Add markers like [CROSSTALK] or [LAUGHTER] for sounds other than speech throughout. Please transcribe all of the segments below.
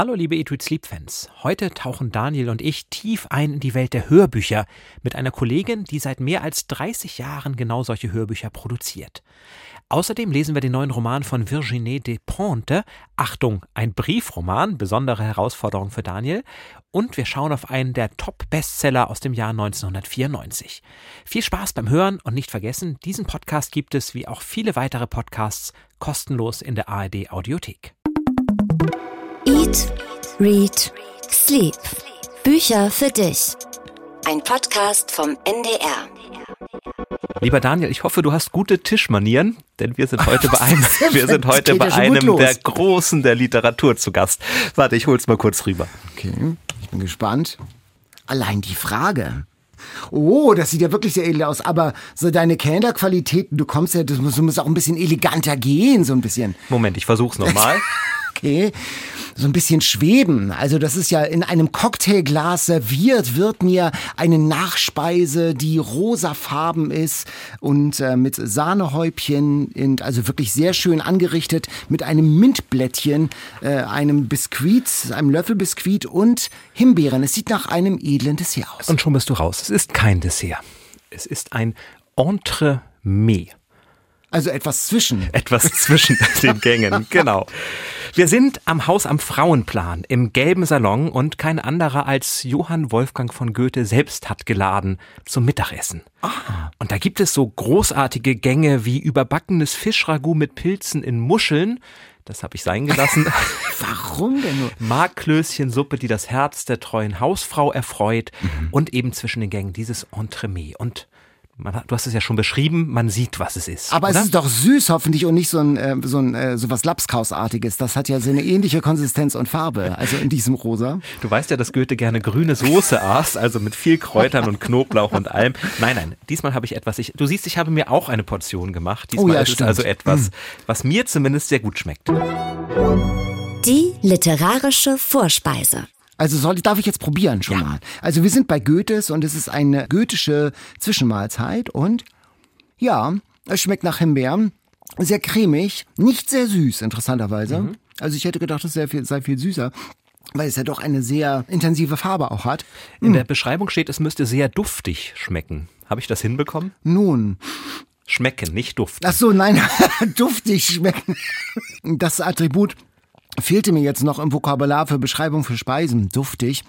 Hallo liebe Read Sleep Fans. Heute tauchen Daniel und ich tief ein in die Welt der Hörbücher mit einer Kollegin, die seit mehr als 30 Jahren genau solche Hörbücher produziert. Außerdem lesen wir den neuen Roman von Virginie Despentes. Achtung, ein Briefroman, besondere Herausforderung für Daniel. Und wir schauen auf einen der Top-Bestseller aus dem Jahr 1994. Viel Spaß beim Hören und nicht vergessen, diesen Podcast gibt es wie auch viele weitere Podcasts kostenlos in der ARD Audiothek. Eat, Read, Sleep. Bücher für dich. Ein Podcast vom NDR. Lieber Daniel, ich hoffe, du hast gute Tischmanieren, denn wir sind heute bei [LAUGHS] einem, wir sind heute bei einem der Großen der Literatur zu Gast. Warte, ich hol's mal kurz rüber. Okay, ich bin gespannt. Allein die Frage. Oh, das sieht ja wirklich sehr edel aus. Aber so deine Kellnerqualitäten, du kommst ja, du musst, du musst auch ein bisschen eleganter gehen, so ein bisschen. Moment, ich versuch's nochmal. [LAUGHS] okay so ein bisschen schweben. Also das ist ja in einem Cocktailglas serviert, wird mir eine Nachspeise, die rosafarben ist und äh, mit Sahnehäubchen, und also wirklich sehr schön angerichtet, mit einem Mintblättchen, äh, einem Biskuit, einem Löffelbiskuit und Himbeeren. Es sieht nach einem edlen Dessert aus. Und schon bist du raus. Es ist kein Dessert. Es ist ein Entremet. Also etwas zwischen. [LAUGHS] Etwas zwischen den Gängen, [LAUGHS] genau. Wir sind am Haus am Frauenplan im gelben Salon und kein anderer als Johann Wolfgang von Goethe selbst hat geladen zum Mittagessen. Ah. Und da gibt es so großartige Gänge wie überbackenes Fischragout mit Pilzen in Muscheln. Das habe ich sein gelassen. [LAUGHS] Warum denn nur? Markklößchensuppe, die das Herz der treuen Hausfrau erfreut. Mhm. Und eben zwischen den Gängen dieses Entremet. Und man, du hast es ja schon beschrieben, man sieht, was es ist. Aber oder? es ist doch süß hoffentlich und nicht so ein äh, so ein äh, so was Lapskausartiges. Das hat ja so eine ähnliche Konsistenz und Farbe, also in diesem rosa. Du weißt ja, dass Goethe gerne grüne Soße aß, also mit viel Kräutern und Knoblauch und allem. Nein, nein, diesmal habe ich etwas. Ich, du siehst, ich habe mir auch eine Portion gemacht. Diesmal oh ja, ist es also etwas, hm. was mir zumindest sehr gut schmeckt. Die literarische Vorspeise. Also soll, darf ich jetzt probieren schon ja. mal. Also wir sind bei Goethes und es ist eine goethische Zwischenmahlzeit und ja, es schmeckt nach Himbeeren. Sehr cremig, nicht sehr süß, interessanterweise. Mhm. Also ich hätte gedacht, es sei viel, sei viel süßer weil es ja doch eine sehr intensive Farbe auch hat. In hm. der Beschreibung steht, es müsste sehr duftig schmecken. Habe ich das hinbekommen? Nun. Schmecken, nicht duften. Ach so, nein, [LAUGHS] duftig schmecken. Das Attribut fehlte mir jetzt noch im Vokabular für Beschreibung für Speisen. Duftig.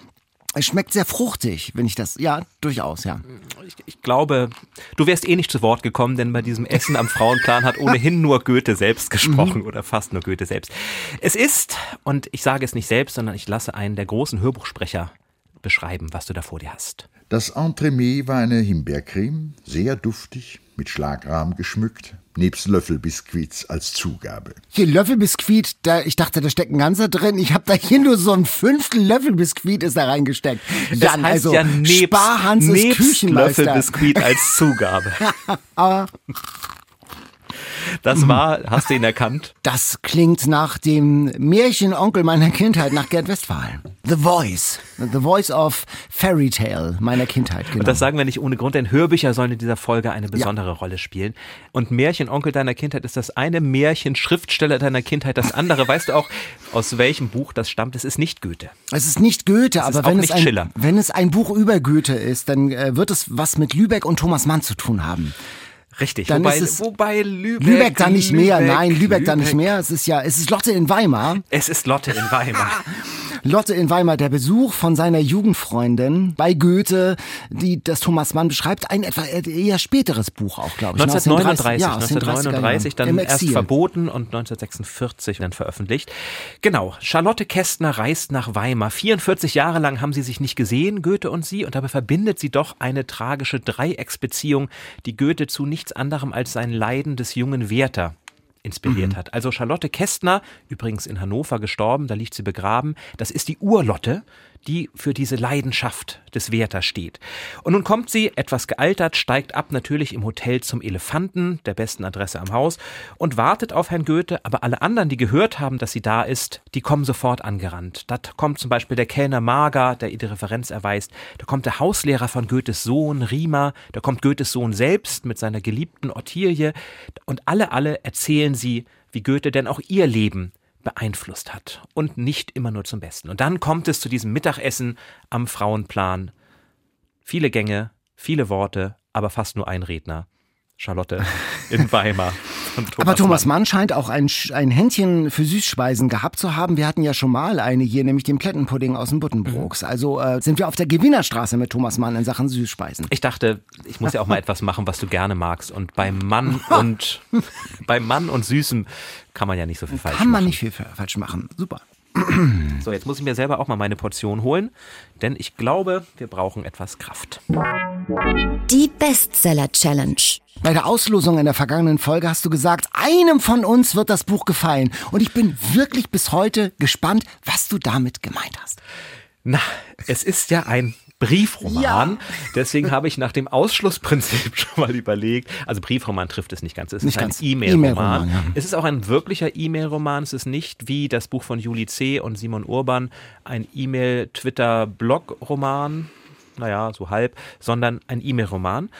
Es schmeckt sehr fruchtig, wenn ich das, ja, durchaus, ja. Ich, ich, glaube, du wärst eh nicht zu Wort gekommen, denn bei diesem Essen am Frauenplan hat ohnehin nur Goethe selbst gesprochen mhm. oder fast nur Goethe selbst. Es ist, und ich sage es nicht selbst, sondern ich lasse einen der großen Hörbuchsprecher beschreiben, was du da vor dir hast. Das Entremet war eine Himbeercreme, sehr duftig, mit Schlagrahmen geschmückt, nebst Löffelbiskuits als Zugabe. Hier Löffelbiskuit, da, ich dachte, da steckt ein ganzer drin. Ich habe da hier nur so ein Fünftel Löffelbiskuit ist da reingesteckt. Dann das heißt also ja nebst, Sparhanses nebst Küchenmeister. Löffelbiskuit als Zugabe. Aber [LAUGHS] [LAUGHS] das war, hast du ihn erkannt? [LAUGHS] Das klingt nach dem Märchenonkel meiner Kindheit, nach Gerd Westphal. The Voice. The Voice of Fairy Tale meiner Kindheit. Genau. Und das sagen wir nicht ohne Grund, denn Hörbücher sollen in dieser Folge eine besondere ja. Rolle spielen. Und Märchenonkel deiner Kindheit ist das eine Märchen, Schriftsteller deiner Kindheit das andere. Weißt du auch, aus welchem Buch das stammt? Es ist nicht Goethe. Es ist nicht Goethe, es aber wenn es, ein, wenn es ein Buch über Goethe ist, dann äh, wird es was mit Lübeck und Thomas Mann zu tun haben. Richtig, dann wobei, ist es wobei Lübeck. Lübeck da nicht Lübeck, mehr, nein, Lübeck, Lübeck da nicht mehr. Es ist ja, es ist Lotte in Weimar. Es ist Lotte in Weimar. [LAUGHS] Lotte in Weimar, der Besuch von seiner Jugendfreundin bei Goethe, die das Thomas Mann beschreibt, ein etwa eher späteres Buch auch, glaube ich. 1939, ne? 1939 dann erst verboten und 1946 dann veröffentlicht. Genau, Charlotte Kästner reist nach Weimar. 44 Jahre lang haben sie sich nicht gesehen, Goethe und sie, und dabei verbindet sie doch eine tragische Dreiecksbeziehung, die Goethe zu nichts anderem als sein Leiden des jungen Werther inspiriert mhm. hat. Also Charlotte Kästner, übrigens in Hannover gestorben, da liegt sie begraben, das ist die Urlotte, die für diese Leidenschaft des Werthers steht. Und nun kommt sie, etwas gealtert, steigt ab natürlich im Hotel zum Elefanten, der besten Adresse am Haus, und wartet auf Herrn Goethe, aber alle anderen, die gehört haben, dass sie da ist, die kommen sofort angerannt. Da kommt zum Beispiel der Kellner Mager, der ihr die Referenz erweist, da kommt der Hauslehrer von Goethes Sohn, Riemer, da kommt Goethes Sohn selbst mit seiner geliebten Ottilie, und alle, alle erzählen sie, wie Goethe denn auch ihr Leben beeinflusst hat und nicht immer nur zum Besten. Und dann kommt es zu diesem Mittagessen am Frauenplan. Viele Gänge, viele Worte, aber fast nur ein Redner. Charlotte in Weimar. [LAUGHS] Thomas Aber Thomas Mann. Mann scheint auch ein, ein Händchen für Süßspeisen gehabt zu haben. Wir hatten ja schon mal eine hier, nämlich den Plättenpudding aus dem Buttenbrooks. Mhm. Also äh, sind wir auf der Gewinnerstraße mit Thomas Mann in Sachen Süßspeisen. Ich dachte, ich muss ja auch mal [LAUGHS] etwas machen, was du gerne magst. Und beim Mann und [LAUGHS] beim Mann und Süßem kann man ja nicht so viel falsch machen. Kann man machen. nicht viel falsch machen. Super. So, jetzt muss ich mir selber auch mal meine Portion holen, denn ich glaube, wir brauchen etwas Kraft. Die Bestseller Challenge. Bei der Auslosung in der vergangenen Folge hast du gesagt, einem von uns wird das Buch gefallen. Und ich bin wirklich bis heute gespannt, was du damit gemeint hast. Na, es ist ja ein Briefroman. Ja. [LAUGHS] Deswegen habe ich nach dem Ausschlussprinzip [LAUGHS] schon mal überlegt. Also Briefroman trifft es nicht ganz. Es ist ein E-Mail-Roman. E ja. Es ist auch ein wirklicher E-Mail-Roman. Es ist nicht wie das Buch von Juli C. und Simon Urban ein E-Mail-Twitter-Blog-Roman. Naja, so halb, sondern ein E-Mail-Roman.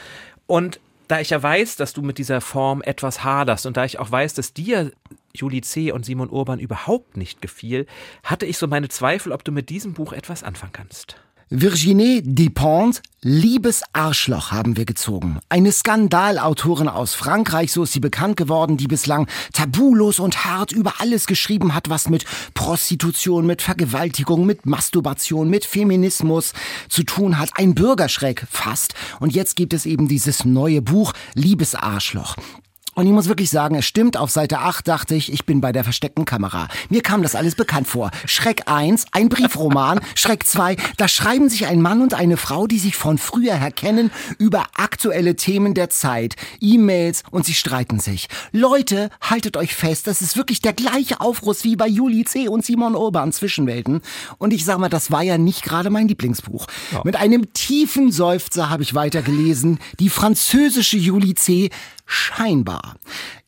Und da ich ja weiß, dass du mit dieser Form etwas haderst und da ich auch weiß, dass dir Juli C. und Simon Urban überhaupt nicht gefiel, hatte ich so meine Zweifel, ob du mit diesem Buch etwas anfangen kannst. Virginie Despentes, Liebes Arschloch haben wir gezogen. Eine Skandalautorin aus Frankreich, so ist sie bekannt geworden, die bislang tabulos und hart über alles geschrieben hat, was mit Prostitution, mit Vergewaltigung, mit Masturbation, mit Feminismus zu tun hat. Ein Bürgerschreck fast. Und jetzt gibt es eben dieses neue Buch Liebes Arschloch. Und ich muss wirklich sagen, es stimmt, auf Seite 8 dachte ich, ich bin bei der versteckten Kamera. Mir kam das alles bekannt vor. Schreck 1, ein Briefroman. [LAUGHS] Schreck 2, da schreiben sich ein Mann und eine Frau, die sich von früher her kennen, über aktuelle Themen der Zeit. E-Mails und sie streiten sich. Leute, haltet euch fest, das ist wirklich der gleiche Aufruss wie bei Juli C. und Simon Urban Zwischenwelten. Und ich sag mal, das war ja nicht gerade mein Lieblingsbuch. Ja. Mit einem tiefen Seufzer habe ich weitergelesen. Die französische Juli C scheinbar.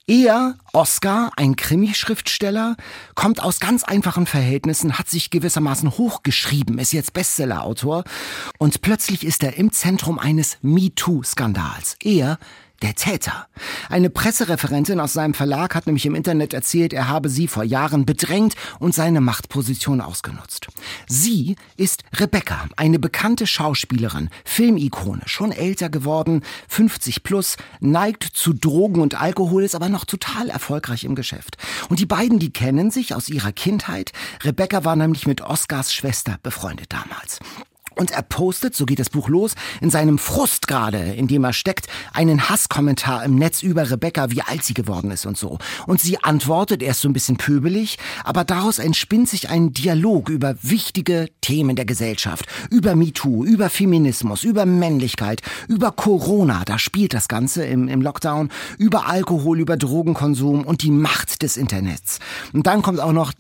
Er, Oscar, ein Krimi-Schriftsteller, kommt aus ganz einfachen Verhältnissen, hat sich gewissermaßen hochgeschrieben, ist jetzt Bestsellerautor und plötzlich ist er im Zentrum eines MeToo-Skandals. Er der Täter. Eine Pressereferentin aus seinem Verlag hat nämlich im Internet erzählt, er habe sie vor Jahren bedrängt und seine Machtposition ausgenutzt. Sie ist Rebecca, eine bekannte Schauspielerin, Filmikone, schon älter geworden, 50 plus, neigt zu Drogen und Alkohol, ist aber noch total erfolgreich im Geschäft. Und die beiden, die kennen sich aus ihrer Kindheit. Rebecca war nämlich mit Oscars Schwester befreundet damals. Und er postet, so geht das Buch los, in seinem Frust gerade, in dem er steckt, einen Hasskommentar im Netz über Rebecca, wie alt sie geworden ist und so. Und sie antwortet erst so ein bisschen pöbelig, aber daraus entspinnt sich ein Dialog über wichtige Themen der Gesellschaft, über MeToo, über Feminismus, über Männlichkeit, über Corona, da spielt das Ganze im, im Lockdown, über Alkohol, über Drogenkonsum und die Macht des Internets. Und dann kommt auch noch,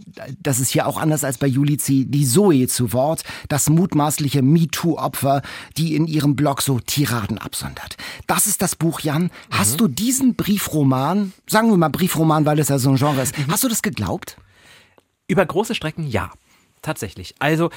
das ist hier auch anders als bei Julizi, die Zoe zu Wort, das mutmaßliche MeToo-Opfer, die in ihrem Blog so Tiraden absondert. Das ist das Buch, Jan. Hast mhm. du diesen Briefroman, sagen wir mal Briefroman, weil es ja so ein Genre ist, mhm. hast du das geglaubt? Über große Strecken ja. Tatsächlich. Also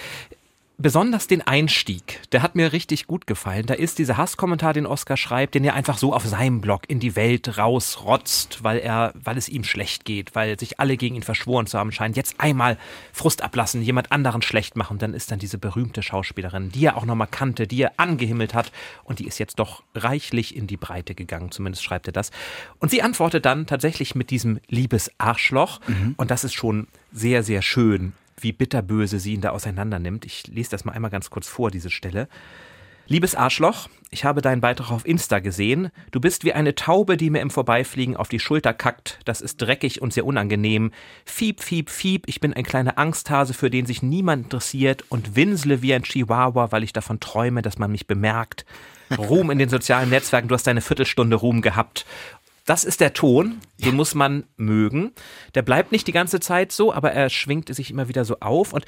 besonders den Einstieg, der hat mir richtig gut gefallen. Da ist dieser Hasskommentar, den Oscar schreibt, den er einfach so auf seinem Blog in die Welt rausrotzt, weil er, weil es ihm schlecht geht, weil sich alle gegen ihn verschworen zu haben scheinen. Jetzt einmal Frust ablassen, jemand anderen schlecht machen. Dann ist dann diese berühmte Schauspielerin, die er auch nochmal kannte, die er angehimmelt hat und die ist jetzt doch reichlich in die Breite gegangen. Zumindest schreibt er das. Und sie antwortet dann tatsächlich mit diesem Liebesarschloch. Mhm. Und das ist schon sehr, sehr schön wie bitterböse sie ihn da auseinander nimmt. Ich lese das mal einmal ganz kurz vor, diese Stelle. Liebes Arschloch, ich habe deinen Beitrag auf Insta gesehen. Du bist wie eine Taube, die mir im Vorbeifliegen auf die Schulter kackt. Das ist dreckig und sehr unangenehm. Fiep, fiep, fiep, ich bin ein kleiner Angsthase, für den sich niemand interessiert und winsle wie ein Chihuahua, weil ich davon träume, dass man mich bemerkt. Ruhm in den sozialen Netzwerken, du hast deine Viertelstunde Ruhm gehabt das ist der Ton, den muss man mögen. Der bleibt nicht die ganze Zeit so, aber er schwingt sich immer wieder so auf und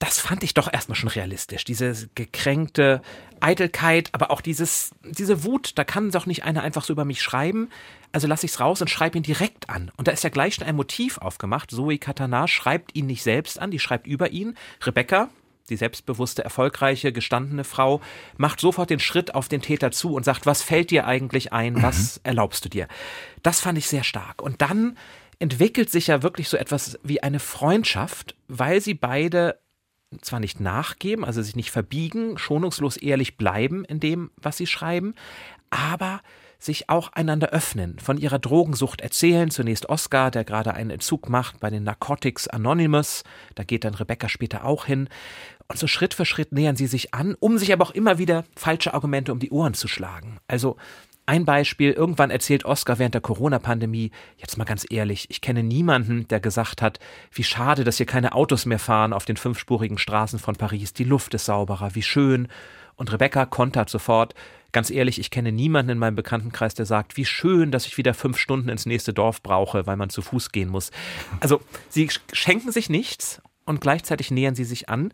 das fand ich doch erstmal schon realistisch. Diese gekränkte Eitelkeit, aber auch dieses, diese Wut, da kann doch nicht einer einfach so über mich schreiben. Also lasse ich es raus und schreibe ihn direkt an. Und da ist ja gleich schon ein Motiv aufgemacht. Zoe Katana schreibt ihn nicht selbst an, die schreibt über ihn. Rebecca, die selbstbewusste, erfolgreiche, gestandene Frau macht sofort den Schritt auf den Täter zu und sagt, was fällt dir eigentlich ein, was mhm. erlaubst du dir? Das fand ich sehr stark. Und dann entwickelt sich ja wirklich so etwas wie eine Freundschaft, weil sie beide zwar nicht nachgeben, also sich nicht verbiegen, schonungslos ehrlich bleiben in dem, was sie schreiben, aber sich auch einander öffnen, von ihrer Drogensucht erzählen. Zunächst Oscar, der gerade einen Entzug macht bei den Narcotics Anonymous. Da geht dann Rebecca später auch hin. Und so Schritt für Schritt nähern sie sich an, um sich aber auch immer wieder falsche Argumente um die Ohren zu schlagen. Also ein Beispiel, irgendwann erzählt Oscar während der Corona-Pandemie, jetzt mal ganz ehrlich, ich kenne niemanden, der gesagt hat, wie schade, dass hier keine Autos mehr fahren auf den fünfspurigen Straßen von Paris, die Luft ist sauberer, wie schön. Und Rebecca kontert sofort, Ganz ehrlich, ich kenne niemanden in meinem Bekanntenkreis, der sagt, wie schön, dass ich wieder fünf Stunden ins nächste Dorf brauche, weil man zu Fuß gehen muss. Also, sie schenken sich nichts und gleichzeitig nähern sie sich an.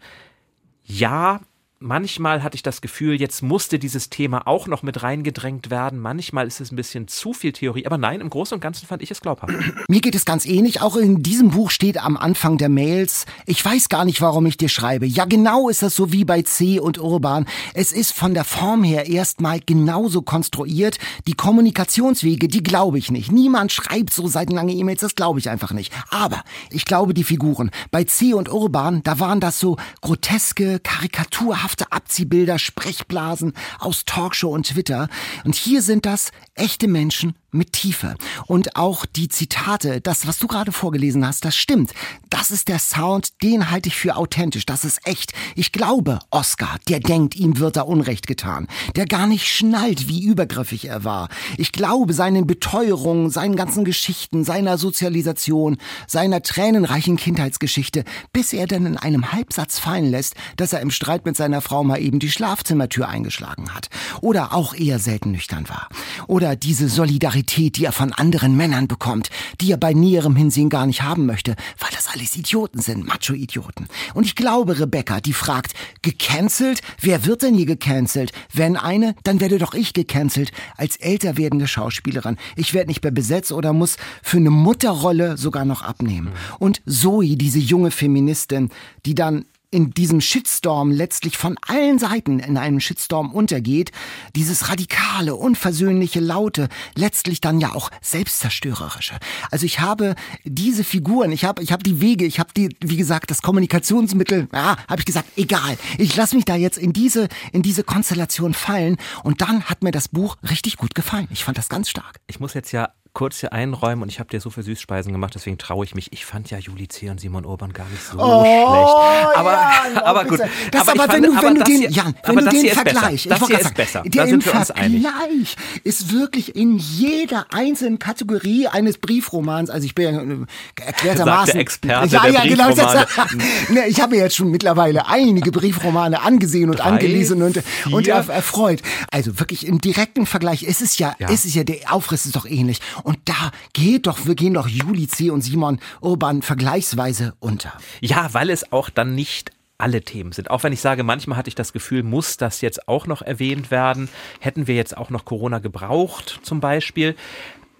Ja, manchmal hatte ich das Gefühl, jetzt musste dieses Thema auch noch mit reingedrängt werden. Manchmal ist es ein bisschen zu viel Theorie, aber nein, im Großen und Ganzen fand ich es glaubhaft. Mir geht es ganz ähnlich. Auch in diesem Buch steht am Anfang der Mails, ich weiß gar nicht, warum ich dir schreibe. Ja, genau ist das so wie bei C und Urban. Es ist von der Form her erstmal genauso konstruiert. Die Kommunikationswege, die glaube ich nicht. Niemand schreibt so seitenlange E-Mails, das glaube ich einfach nicht. Aber ich glaube die Figuren. Bei C und Urban, da waren das so groteske, karikaturhafte ekelhafte Abziehbilder, Sprechblasen aus Talkshow und Twitter. Und hier sind das echte Menschen mit Tiefe. Und auch die Zitate, das, was du gerade vorgelesen hast, das stimmt. Das ist der Sound, den halte ich für authentisch. Das ist echt. Ich glaube, Oscar, der denkt, ihm wird da Unrecht getan. Der gar nicht schnallt, wie übergriffig er war. Ich glaube seinen Beteuerungen, seinen ganzen Geschichten, seiner Sozialisation, seiner tränenreichen Kindheitsgeschichte, bis er dann in einem Halbsatz fallen lässt, dass er im Streit mit seiner Frau mal eben die Schlafzimmertür eingeschlagen hat. Oder auch eher selten nüchtern war. Oder diese Solidarität die er von anderen Männern bekommt, die er bei näherem Hinsehen gar nicht haben möchte, weil das alles Idioten sind, Macho-Idioten. Und ich glaube, Rebecca, die fragt, gecancelt? Wer wird denn hier gecancelt? Wenn eine, dann werde doch ich gecancelt, als älter werdende Schauspielerin. Ich werde nicht mehr besetzt oder muss für eine Mutterrolle sogar noch abnehmen. Und Zoe, diese junge Feministin, die dann in diesem Shitstorm letztlich von allen Seiten in einem Shitstorm untergeht, dieses radikale, unversöhnliche, laute, letztlich dann ja auch selbstzerstörerische. Also ich habe diese Figuren, ich habe ich habe die Wege, ich habe die wie gesagt das Kommunikationsmittel, ja, habe ich gesagt, egal. Ich lasse mich da jetzt in diese in diese Konstellation fallen und dann hat mir das Buch richtig gut gefallen. Ich fand das ganz stark. Ich muss jetzt ja kurz hier einräumen und ich habe dir so viel Süßspeisen gemacht, deswegen traue ich mich. Ich fand ja Juli C. und Simon Urban gar nicht so oh, schlecht. Aber, ja, [LAUGHS] aber gut. Das aber, aber wenn du, wenn du den, Jan, wenn du den Vergleich, das hier ist besser. Der da sind wir uns Vergleich ist wirklich in jeder einzelnen Kategorie eines Briefromans, also ich bin ja äh, erklärtermaßen. Der Experte ja, der ja, genau. [LAUGHS] ne, ich habe jetzt schon mittlerweile einige Briefromane angesehen und Drei, angelesen und, und erfreut. Also wirklich im direkten Vergleich ist es ja, ja. ist es ja, der Aufriss ist doch ähnlich. Und da geht doch, wir gehen doch Juli C. und Simon Urban vergleichsweise unter. Ja, weil es auch dann nicht alle Themen sind. Auch wenn ich sage, manchmal hatte ich das Gefühl, muss das jetzt auch noch erwähnt werden. Hätten wir jetzt auch noch Corona gebraucht, zum Beispiel.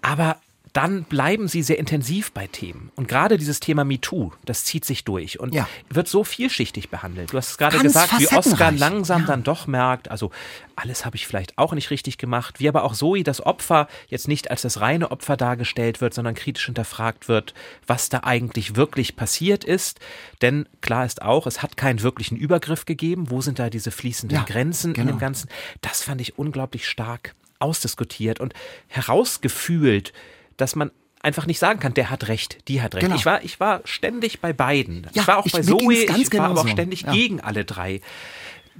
Aber dann bleiben sie sehr intensiv bei Themen. Und gerade dieses Thema MeToo, das zieht sich durch und ja. wird so vielschichtig behandelt. Du hast es gerade gesagt, wie Oscar langsam ja. dann doch merkt, also alles habe ich vielleicht auch nicht richtig gemacht, wie aber auch Zoe das Opfer jetzt nicht als das reine Opfer dargestellt wird, sondern kritisch hinterfragt wird, was da eigentlich wirklich passiert ist. Denn klar ist auch, es hat keinen wirklichen Übergriff gegeben. Wo sind da diese fließenden ja, Grenzen genau. in dem genau. Ganzen? Das fand ich unglaublich stark ausdiskutiert und herausgefühlt dass man einfach nicht sagen kann, der hat recht, die hat recht. Genau. Ich, war, ich war ständig bei beiden. Ja, ich war auch bei Zoe, ich war aber auch ständig ja. gegen alle drei.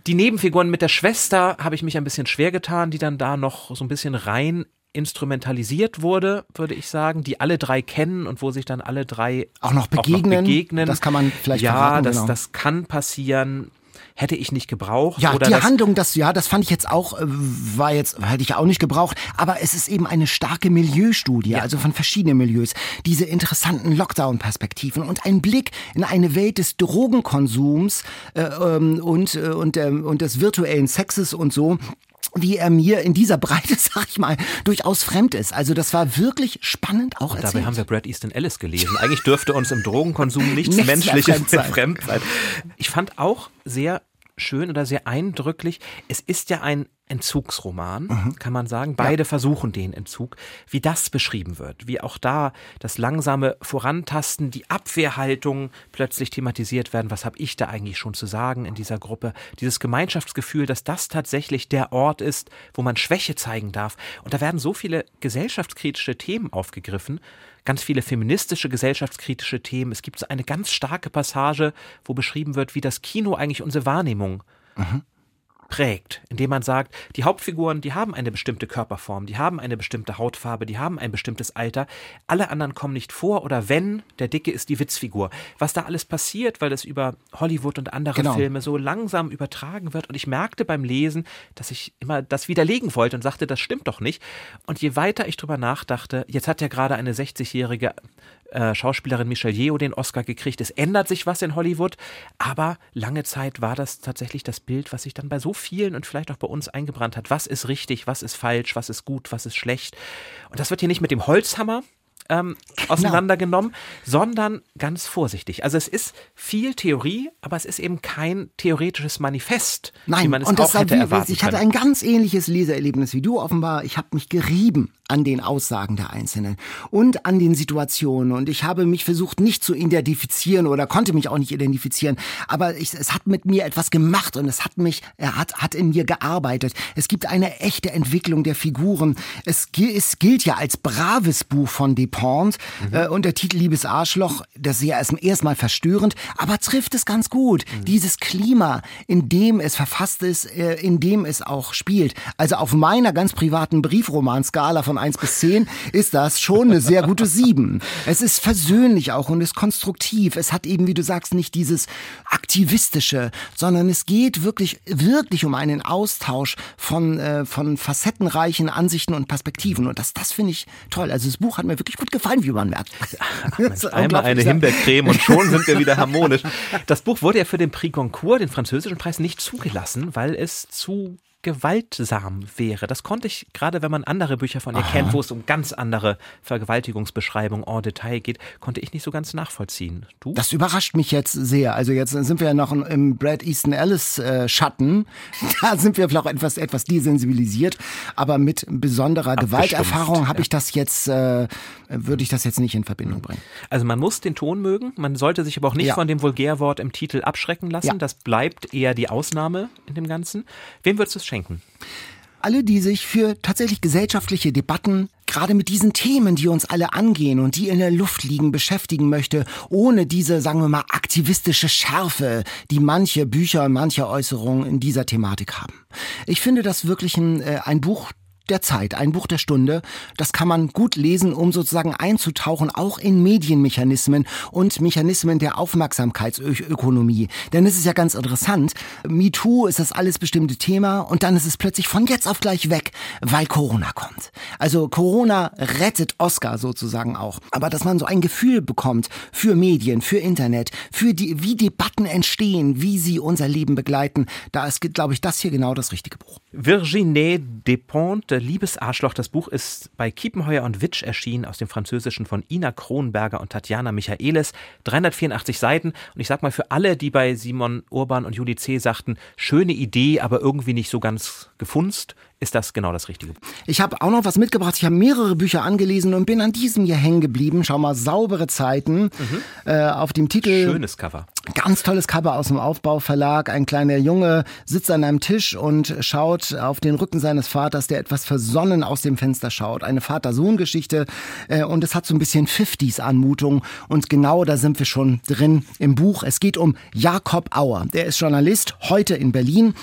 Die Nebenfiguren mit der Schwester habe ich mich ein bisschen schwer getan, die dann da noch so ein bisschen rein instrumentalisiert wurde, würde ich sagen, die alle drei kennen und wo sich dann alle drei auch noch begegnen. Auch noch begegnen. Das kann man vielleicht Ja, verraten, das, genau. das kann passieren hätte ich nicht gebraucht. Ja, die Handlung, das, ja, das fand ich jetzt auch, äh, war jetzt, hätte ich auch nicht gebraucht, aber es ist eben eine starke Milieustudie, ja. also von verschiedenen Milieus, diese interessanten Lockdown-Perspektiven und ein Blick in eine Welt des Drogenkonsums äh, ähm, und, äh, und, äh, und des virtuellen Sexes und so wie er mir in dieser Breite, [LAUGHS] sag ich mal, durchaus fremd ist. Also das war wirklich spannend auch Und erzählt. Dabei haben wir Brad Easton Ellis gelesen. Eigentlich dürfte uns im Drogenkonsum nichts, nichts Menschliches fremd sein. fremd sein. Ich fand auch sehr schön oder sehr eindrücklich, es ist ja ein Entzugsroman, mhm. kann man sagen. Beide ja. versuchen den Entzug. Wie das beschrieben wird, wie auch da das langsame Vorantasten, die Abwehrhaltung plötzlich thematisiert werden. Was habe ich da eigentlich schon zu sagen in dieser Gruppe? Dieses Gemeinschaftsgefühl, dass das tatsächlich der Ort ist, wo man Schwäche zeigen darf. Und da werden so viele gesellschaftskritische Themen aufgegriffen ganz viele feministische, gesellschaftskritische Themen. Es gibt so eine ganz starke Passage, wo beschrieben wird, wie das Kino eigentlich unsere Wahrnehmung mhm prägt, indem man sagt, die Hauptfiguren, die haben eine bestimmte Körperform, die haben eine bestimmte Hautfarbe, die haben ein bestimmtes Alter, alle anderen kommen nicht vor oder wenn, der Dicke ist die Witzfigur. Was da alles passiert, weil das über Hollywood und andere genau. Filme so langsam übertragen wird und ich merkte beim Lesen, dass ich immer das widerlegen wollte und sagte, das stimmt doch nicht. Und je weiter ich drüber nachdachte, jetzt hat ja gerade eine 60-jährige äh, Schauspielerin Michelle Yeoh den Oscar gekriegt. Es ändert sich was in Hollywood, aber lange Zeit war das tatsächlich das Bild, was sich dann bei so vielen und vielleicht auch bei uns eingebrannt hat. Was ist richtig, was ist falsch, was ist gut, was ist schlecht. Und das wird hier nicht mit dem Holzhammer ähm, genau. auseinandergenommen, sondern ganz vorsichtig. Also es ist viel Theorie, aber es ist eben kein theoretisches Manifest, Nein, wie man es und auch hätte erwarten Ich hatte ein ganz ähnliches Lesererlebnis wie du offenbar. Ich habe mich gerieben an den Aussagen der Einzelnen und an den Situationen. Und ich habe mich versucht, nicht zu identifizieren oder konnte mich auch nicht identifizieren. Aber ich, es hat mit mir etwas gemacht und es hat mich, er hat, hat in mir gearbeitet. Es gibt eine echte Entwicklung der Figuren. Es, es gilt ja als braves Buch von Depont mhm. äh, und der Titel Liebes Arschloch, das ist ja erstmal verstörend, aber trifft es ganz gut. Mhm. Dieses Klima, in dem es verfasst ist, äh, in dem es auch spielt. Also auf meiner ganz privaten Briefromanskala von 1 bis 10 ist das schon eine sehr gute 7. Es ist versöhnlich auch und ist konstruktiv. Es hat eben, wie du sagst, nicht dieses aktivistische, sondern es geht wirklich, wirklich um einen Austausch von, äh, von facettenreichen Ansichten und Perspektiven. Und das, das finde ich toll. Also das Buch hat mir wirklich gut gefallen, wie man merkt. [LAUGHS] Mensch, einmal eine Himbeercreme und schon sind wir wieder harmonisch. Das Buch wurde ja für den Prix Goncourt, den französischen Preis, nicht zugelassen, weil es zu gewaltsam wäre. Das konnte ich, gerade wenn man andere Bücher von ihr Aha. kennt, wo es um ganz andere Vergewaltigungsbeschreibungen en Detail geht, konnte ich nicht so ganz nachvollziehen. Du? Das überrascht mich jetzt sehr. Also jetzt sind wir ja noch im Brad Easton Ellis äh, Schatten. [LAUGHS] Da sind wir vielleicht auch etwas, etwas desensibilisiert. Aber mit besonderer Gewalterfahrung habe ich das jetzt, äh, würde ich das jetzt nicht in Verbindung bringen. Also man muss den Ton mögen. Man sollte sich aber auch nicht ja. von dem Vulgärwort im Titel abschrecken lassen. Ja. Das bleibt eher die Ausnahme in dem Ganzen. Wem würdest du es schenken? Alle, die sich für tatsächlich gesellschaftliche Debatten gerade mit diesen Themen, die uns alle angehen und die in der Luft liegen, beschäftigen möchte, ohne diese, sagen wir mal, aktivistische Schärfe, die manche Bücher und manche Äußerungen in dieser Thematik haben. Ich finde das wirklich ein, äh, ein Buch, der Zeit, ein Buch der Stunde. Das kann man gut lesen, um sozusagen einzutauchen, auch in Medienmechanismen und Mechanismen der Aufmerksamkeitsökonomie. Denn es ist ja ganz interessant. MeToo ist das alles bestimmte Thema und dann ist es plötzlich von jetzt auf gleich weg, weil Corona kommt. Also Corona rettet Oscar sozusagen auch. Aber dass man so ein Gefühl bekommt für Medien, für Internet, für die, wie Debatten entstehen, wie sie unser Leben begleiten, da ist, glaube ich, das hier genau das richtige Buch. Virginie Despentes, Liebesarschloch. Das Buch ist bei Kiepenheuer und Witsch erschienen aus dem Französischen von Ina Kronberger und Tatjana Michaelis. 384 Seiten. Und ich sag mal für alle, die bei Simon Urban und Juli C. sagten, schöne Idee, aber irgendwie nicht so ganz gefunzt, ist das genau das Richtige. Ich habe auch noch was mitgebracht. Ich habe mehrere Bücher angelesen und bin an diesem hier hängen geblieben. Schau mal, saubere Zeiten. Mhm. Äh, auf dem Titel. Schönes Cover. Ganz tolles Cover aus dem Aufbauverlag. Ein kleiner Junge sitzt an einem Tisch und schaut auf den Rücken seines Vaters, der etwas versonnen aus dem Fenster schaut. Eine Vater-Sohn-Geschichte. Äh, und es hat so ein bisschen 50s-Anmutung. Und genau da sind wir schon drin im Buch. Es geht um Jakob Auer. Der ist Journalist, heute in Berlin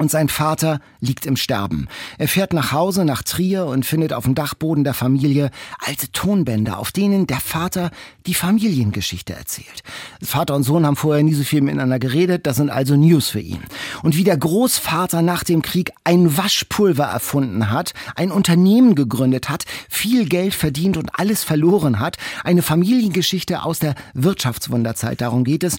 und sein Vater liegt im Sterben. Er fährt nach Hause nach Trier und findet auf dem Dachboden der Familie alte Tonbänder, auf denen der Vater die Familiengeschichte erzählt. Vater und Sohn haben vorher nie so viel miteinander geredet, das sind also News für ihn. Und wie der Großvater nach dem Krieg ein Waschpulver erfunden hat, ein Unternehmen gegründet hat, viel Geld verdient und alles verloren hat, eine Familiengeschichte aus der Wirtschaftswunderzeit, darum geht es,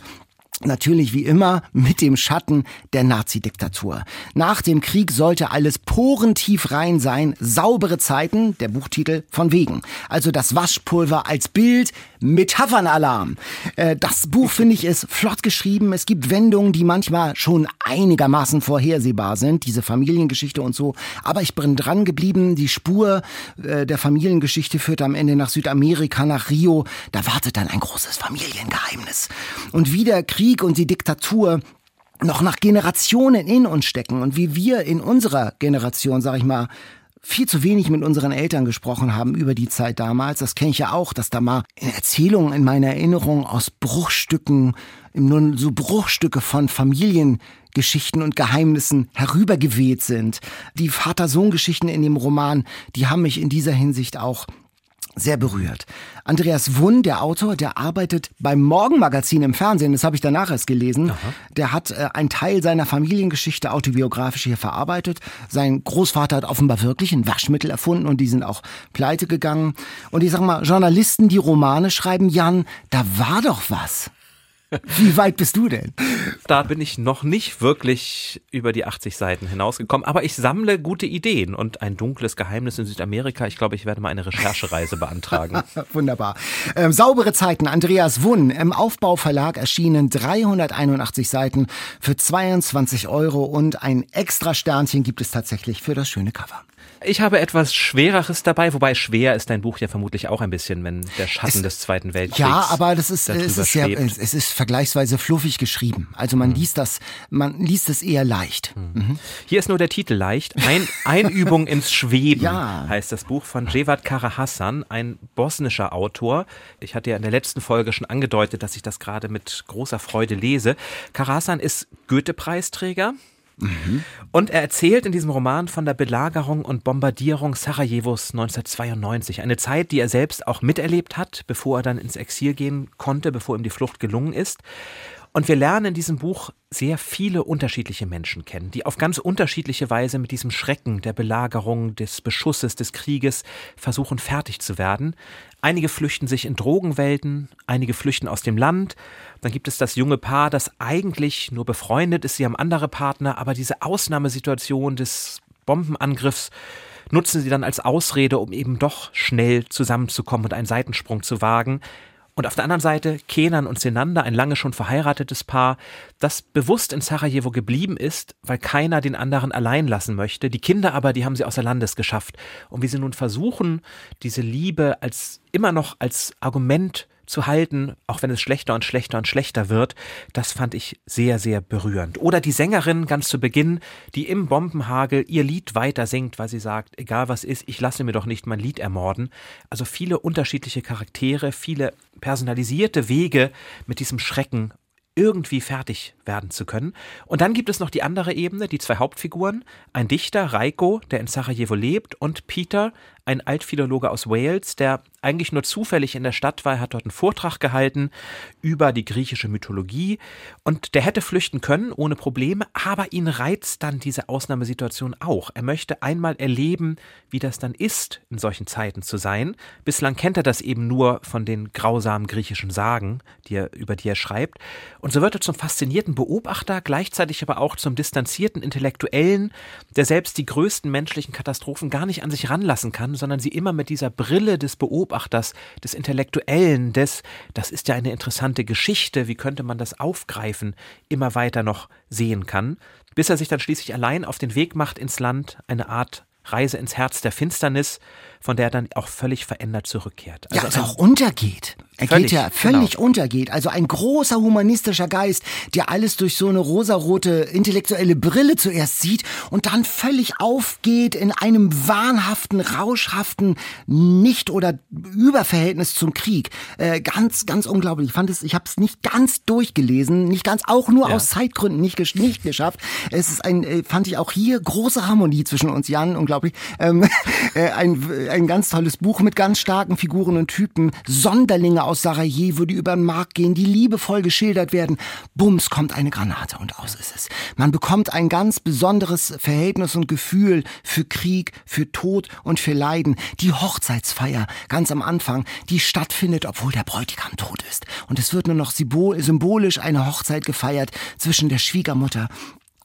Natürlich wie immer mit dem Schatten der Nazi-Diktatur. Nach dem Krieg sollte alles porentief rein sein, saubere Zeiten, der Buchtitel von wegen. Also das Waschpulver als Bild, Metaphernalarm. Äh, das Buch [LAUGHS] finde ich ist flott geschrieben. Es gibt Wendungen, die manchmal schon einigermaßen vorhersehbar sind, diese Familiengeschichte und so. Aber ich bin dran geblieben. Die Spur äh, der Familiengeschichte führt am Ende nach Südamerika, nach Rio. Da wartet dann ein großes Familiengeheimnis. Und wie der Krieg und die Diktatur noch nach Generationen in uns stecken und wie wir in unserer Generation, sag ich mal, viel zu wenig mit unseren Eltern gesprochen haben über die Zeit damals. Das kenne ich ja auch, dass da mal Erzählungen in meiner Erinnerung aus Bruchstücken, nur so Bruchstücke von Familiengeschichten und Geheimnissen herübergeweht sind. Die Vater-Sohn-Geschichten in dem Roman, die haben mich in dieser Hinsicht auch sehr berührt. Andreas Wunn, der Autor, der arbeitet beim Morgenmagazin im Fernsehen, das habe ich danach erst gelesen. Aha. Der hat äh, einen Teil seiner Familiengeschichte autobiografisch hier verarbeitet. Sein Großvater hat offenbar wirklich ein Waschmittel erfunden und die sind auch pleite gegangen. Und ich sag mal, Journalisten, die Romane schreiben, Jan, da war doch was. Wie weit bist du denn? Da bin ich noch nicht wirklich über die 80 Seiten hinausgekommen, aber ich sammle gute Ideen und ein dunkles Geheimnis in Südamerika. Ich glaube, ich werde mal eine Recherchereise beantragen. [LAUGHS] Wunderbar. Ähm, saubere Zeiten. Andreas Wunn im Aufbauverlag erschienen 381 Seiten für 22 Euro und ein extra Sternchen gibt es tatsächlich für das schöne Cover. Ich habe etwas Schwereres dabei, wobei schwer ist dein Buch ja vermutlich auch ein bisschen, wenn der Schatten es, des Zweiten Weltkriegs. Ja, aber das ist, es ist ja, es ist vergleichsweise fluffig geschrieben. Also man mhm. liest das, man liest es eher leicht. Mhm. Mhm. Hier ist nur der Titel leicht. Ein, [LAUGHS] Einübung ins Schweben ja. heißt das Buch von Jevat Karahassan, ein bosnischer Autor. Ich hatte ja in der letzten Folge schon angedeutet, dass ich das gerade mit großer Freude lese. Karahassan ist Goethe-Preisträger. Mhm. Und er erzählt in diesem Roman von der Belagerung und Bombardierung Sarajevos 1992. Eine Zeit, die er selbst auch miterlebt hat, bevor er dann ins Exil gehen konnte, bevor ihm die Flucht gelungen ist. Und wir lernen in diesem Buch sehr viele unterschiedliche Menschen kennen, die auf ganz unterschiedliche Weise mit diesem Schrecken der Belagerung, des Beschusses, des Krieges versuchen fertig zu werden. Einige flüchten sich in Drogenwelten, einige flüchten aus dem Land. Dann gibt es das junge Paar, das eigentlich nur befreundet ist, sie haben andere Partner, aber diese Ausnahmesituation des Bombenangriffs nutzen sie dann als Ausrede, um eben doch schnell zusammenzukommen und einen Seitensprung zu wagen. Und auf der anderen Seite Kenan und Senanda, ein lange schon verheiratetes Paar, das bewusst in Sarajevo geblieben ist, weil keiner den anderen allein lassen möchte. Die Kinder aber, die haben sie außer Landes geschafft. Und wie sie nun versuchen, diese Liebe als immer noch als Argument zu halten, auch wenn es schlechter und schlechter und schlechter wird, das fand ich sehr, sehr berührend. Oder die Sängerin ganz zu Beginn, die im Bombenhagel ihr Lied weiter singt, weil sie sagt, egal was ist, ich lasse mir doch nicht mein Lied ermorden. Also viele unterschiedliche Charaktere, viele personalisierte Wege, mit diesem Schrecken irgendwie fertig werden zu können. Und dann gibt es noch die andere Ebene, die zwei Hauptfiguren, ein Dichter, Reiko, der in Sarajevo lebt, und Peter, ein Altphilologe aus Wales, der eigentlich nur zufällig in der Stadt war, hat dort einen Vortrag gehalten über die griechische Mythologie und der hätte flüchten können ohne Probleme, aber ihn reizt dann diese Ausnahmesituation auch. Er möchte einmal erleben, wie das dann ist, in solchen Zeiten zu sein. Bislang kennt er das eben nur von den grausamen griechischen Sagen, die er, über die er schreibt. Und so wird er zum faszinierten Beobachter, gleichzeitig aber auch zum distanzierten Intellektuellen, der selbst die größten menschlichen Katastrophen gar nicht an sich ranlassen kann, sondern sie immer mit dieser Brille des Beobachters, des Intellektuellen, des, das ist ja eine interessante Geschichte, wie könnte man das aufgreifen, immer weiter noch sehen kann, bis er sich dann schließlich allein auf den Weg macht ins Land, eine Art Reise ins Herz der Finsternis, von der er dann auch völlig verändert zurückkehrt. Also ja, also auch untergeht. Er völlig, geht ja völlig genau. untergeht. Also ein großer humanistischer Geist, der alles durch so eine rosarote intellektuelle Brille zuerst sieht und dann völlig aufgeht in einem wahnhaften, rauschhaften Nicht- oder Überverhältnis zum Krieg. Äh, ganz, ganz unglaublich. Ich fand es, ich habe es nicht ganz durchgelesen, nicht ganz, auch nur ja. aus Zeitgründen nicht, nicht geschafft. Es ist ein, äh, fand ich auch hier große Harmonie zwischen uns, Jan, unglaublich. Ähm, [LAUGHS] äh, ein, ein ganz tolles Buch mit ganz starken Figuren und Typen, Sonderlinge aus Sarajevo, die über den Markt gehen, die liebevoll geschildert werden. Bums kommt eine Granate und aus ist es. Man bekommt ein ganz besonderes Verhältnis und Gefühl für Krieg, für Tod und für Leiden. Die Hochzeitsfeier ganz am Anfang, die stattfindet, obwohl der Bräutigam tot ist. Und es wird nur noch symbolisch eine Hochzeit gefeiert zwischen der Schwiegermutter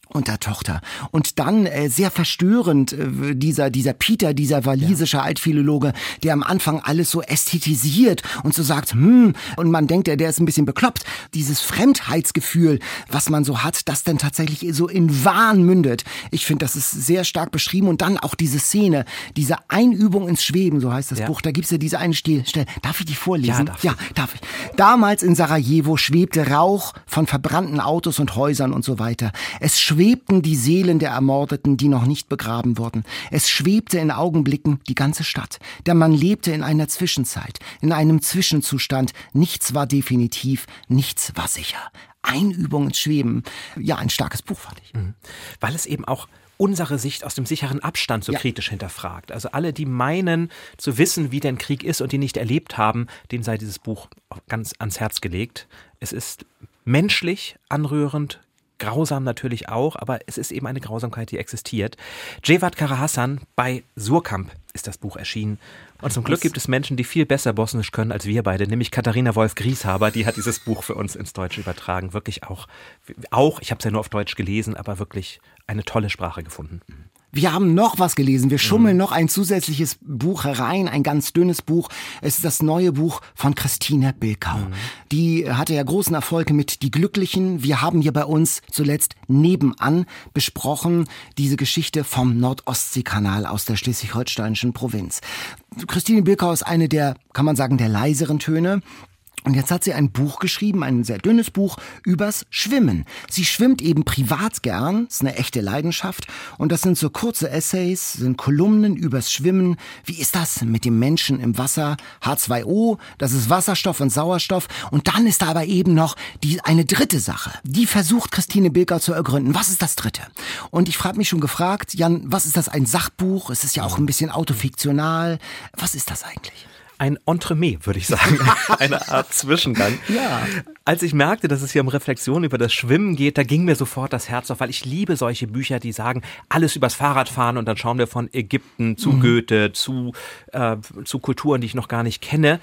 und der Tochter. Und dann äh, sehr verstörend äh, dieser dieser Peter, dieser walisische ja. Altphilologe, der am Anfang alles so ästhetisiert und so sagt, hm, und man denkt, der, der ist ein bisschen bekloppt. Dieses Fremdheitsgefühl, was man so hat, das dann tatsächlich so in Wahn mündet. Ich finde, das ist sehr stark beschrieben und dann auch diese Szene, diese Einübung ins Schweben, so heißt das ja. Buch. Da gibt's ja diese eine Stelle. Darf ich die vorlesen? Ja, darf, ja, darf ich. Damals in Sarajevo schwebte Rauch von verbrannten Autos und Häusern und so weiter. Es schwebten die Seelen der Ermordeten, die noch nicht begraben wurden. Es schwebte in Augenblicken die ganze Stadt. Der Mann lebte in einer Zwischenzeit, in einem Zwischenzustand. Nichts war definitiv, nichts war sicher. Einübung ins Schweben. Ja, ein starkes Buch fand ich. Mhm. Weil es eben auch unsere Sicht aus dem sicheren Abstand so ja. kritisch hinterfragt. Also alle, die meinen zu wissen, wie denn Krieg ist und die nicht erlebt haben, denen sei dieses Buch ganz ans Herz gelegt. Es ist menschlich, anrührend, grausam natürlich auch, aber es ist eben eine Grausamkeit, die existiert. Jevat Karahassan bei Surkamp ist das Buch erschienen. Und zum Glück gibt es Menschen, die viel besser Bosnisch können als wir beide, nämlich Katharina Wolf-Grieshaber, die hat dieses Buch für uns ins Deutsche übertragen. Wirklich auch, auch ich habe es ja nur auf Deutsch gelesen, aber wirklich eine tolle Sprache gefunden. Wir haben noch was gelesen. Wir schummeln mhm. noch ein zusätzliches Buch herein, ein ganz dünnes Buch. Es ist das neue Buch von Christine Bilkau. Mhm. Die hatte ja großen Erfolg mit Die Glücklichen. Wir haben hier bei uns zuletzt nebenan besprochen diese Geschichte vom Nordostseekanal aus der schleswig-holsteinischen Provinz. Christine Bilkau ist eine der, kann man sagen, der leiseren Töne. Und jetzt hat sie ein Buch geschrieben, ein sehr dünnes Buch, übers Schwimmen. Sie schwimmt eben privat gern, ist eine echte Leidenschaft. Und das sind so kurze Essays, sind Kolumnen übers Schwimmen. Wie ist das mit dem Menschen im Wasser? H2O, das ist Wasserstoff und Sauerstoff. Und dann ist da aber eben noch die, eine dritte Sache. Die versucht Christine Bilker zu ergründen. Was ist das dritte? Und ich frage mich schon gefragt, Jan, was ist das? Ein Sachbuch? Es ist ja auch ein bisschen autofiktional. Was ist das eigentlich? Ein Entremet, würde ich sagen. [LAUGHS] Eine Art Zwischengang. Ja. Als ich merkte, dass es hier um Reflexion über das Schwimmen geht, da ging mir sofort das Herz auf, weil ich liebe solche Bücher, die sagen, alles übers Fahrradfahren und dann schauen wir von Ägypten zu mhm. Goethe, zu, äh, zu Kulturen, die ich noch gar nicht kenne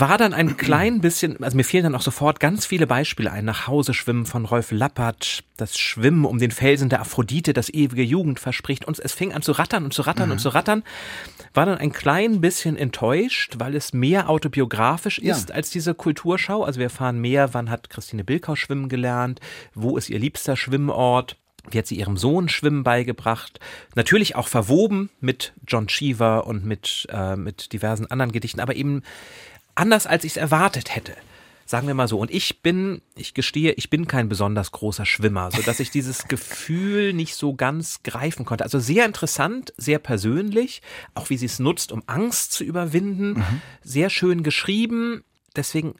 war dann ein klein bisschen, also mir fielen dann auch sofort ganz viele Beispiele ein. Nach Hause schwimmen von Rolf Lappert, das Schwimmen um den Felsen der Aphrodite, das ewige Jugend verspricht. Und es fing an zu rattern und zu rattern mhm. und zu rattern. War dann ein klein bisschen enttäuscht, weil es mehr autobiografisch ist ja. als diese Kulturschau. Also wir erfahren mehr, wann hat Christine Bilkau schwimmen gelernt, wo ist ihr liebster Schwimmort. Wie hat sie ihrem Sohn Schwimmen beigebracht? Natürlich auch verwoben mit John Cheever und mit, äh, mit diversen anderen Gedichten, aber eben anders, als ich es erwartet hätte. Sagen wir mal so. Und ich bin, ich gestehe, ich bin kein besonders großer Schwimmer, so dass ich dieses [LAUGHS] Gefühl nicht so ganz greifen konnte. Also sehr interessant, sehr persönlich, auch wie sie es nutzt, um Angst zu überwinden. Mhm. Sehr schön geschrieben. Deswegen,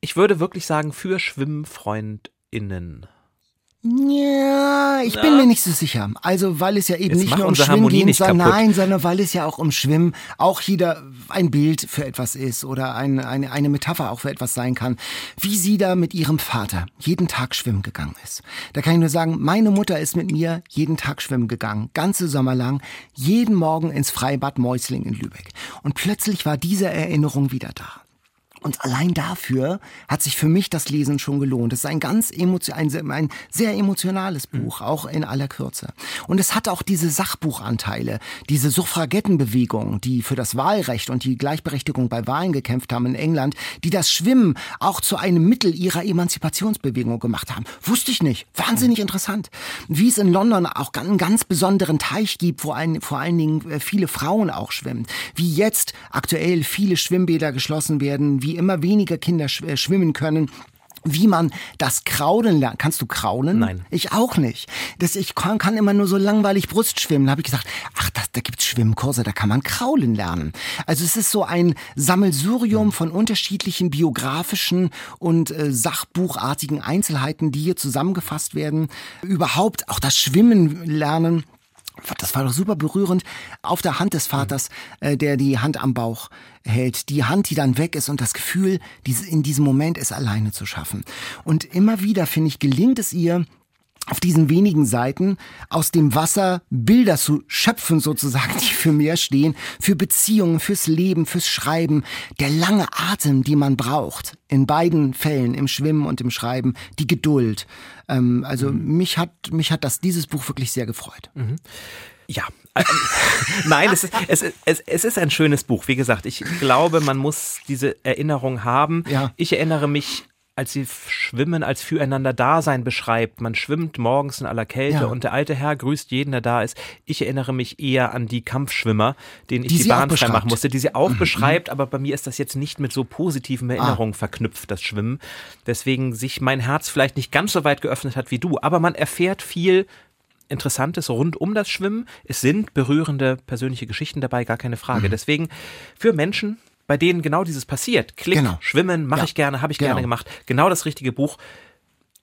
ich würde wirklich sagen, für SchwimmfreundInnen. Ja, ich bin mir nicht so sicher. Also, weil es ja eben Jetzt nicht nur um Schwimmen geht, sondern nein, sondern weil es ja auch um Schwimmen auch jeder ein Bild für etwas ist oder ein, eine, eine Metapher auch für etwas sein kann. Wie sie da mit ihrem Vater jeden Tag schwimmen gegangen ist. Da kann ich nur sagen, meine Mutter ist mit mir jeden Tag schwimmen gegangen, ganze Sommer lang, jeden Morgen ins Freibad Mäusling in Lübeck. Und plötzlich war diese Erinnerung wieder da. Und allein dafür hat sich für mich das Lesen schon gelohnt. Es ist ein ganz emotion, ein, ein sehr emotionales mhm. Buch, auch in aller Kürze. Und es hat auch diese Sachbuchanteile, diese Suffragettenbewegung, die für das Wahlrecht und die Gleichberechtigung bei Wahlen gekämpft haben in England, die das Schwimmen auch zu einem Mittel ihrer Emanzipationsbewegung gemacht haben. Wusste ich nicht. Wahnsinnig mhm. interessant. Wie es in London auch einen ganz besonderen Teich gibt, wo ein, vor allen Dingen äh, viele Frauen auch schwimmen. Wie jetzt aktuell viele Schwimmbäder geschlossen werden, wie wie immer weniger Kinder äh, schwimmen können wie man das Kraulen lernt. Kannst du kraulen? Nein. Ich auch nicht. Das, ich kann, kann immer nur so langweilig Brust schwimmen. Da habe ich gesagt, ach, das, da gibt's Schwimmkurse, da kann man kraulen lernen. Also es ist so ein Sammelsurium von unterschiedlichen biografischen und äh, sachbuchartigen Einzelheiten, die hier zusammengefasst werden. Überhaupt auch das Schwimmen lernen das war doch super berührend, auf der Hand des Vaters, äh, der die Hand am Bauch hält, die Hand, die dann weg ist und das Gefühl, diese, in diesem Moment es alleine zu schaffen. Und immer wieder, finde ich, gelingt es ihr, auf diesen wenigen Seiten aus dem Wasser Bilder zu schöpfen sozusagen, [LAUGHS] die für mehr stehen, für Beziehungen, fürs Leben, fürs Schreiben, der lange Atem, die man braucht, in beiden Fällen, im Schwimmen und im Schreiben, die Geduld. Ähm, also mhm. mich hat mich hat das dieses Buch wirklich sehr gefreut. Mhm. Ja, [LAUGHS] Nein, es ist, es, es, es ist ein schönes Buch. Wie gesagt, ich glaube, man muss diese Erinnerung haben. Ja. Ich erinnere mich als sie Schwimmen als Füreinander-Dasein beschreibt. Man schwimmt morgens in aller Kälte ja. und der alte Herr grüßt jeden, der da ist. Ich erinnere mich eher an die Kampfschwimmer, denen ich die, die Bahn freimachen musste, die sie auch mhm. beschreibt, aber bei mir ist das jetzt nicht mit so positiven ah. Erinnerungen ah. verknüpft, das Schwimmen. Deswegen sich mein Herz vielleicht nicht ganz so weit geöffnet hat wie du, aber man erfährt viel Interessantes rund um das Schwimmen. Es sind berührende persönliche Geschichten dabei, gar keine Frage. Mhm. Deswegen für Menschen, bei denen genau dieses passiert. Klick, genau. schwimmen, mache ja. ich gerne, habe ich genau. gerne gemacht. Genau das richtige Buch.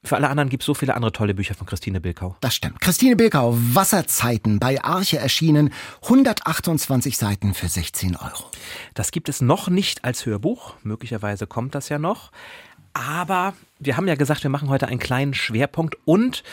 Für alle anderen gibt es so viele andere tolle Bücher von Christine Bilkau. Das stimmt. Christine Bilkau, Wasserzeiten, bei Arche erschienen, 128 Seiten für 16 Euro. Das gibt es noch nicht als Hörbuch. Möglicherweise kommt das ja noch. Aber wir haben ja gesagt, wir machen heute einen kleinen Schwerpunkt und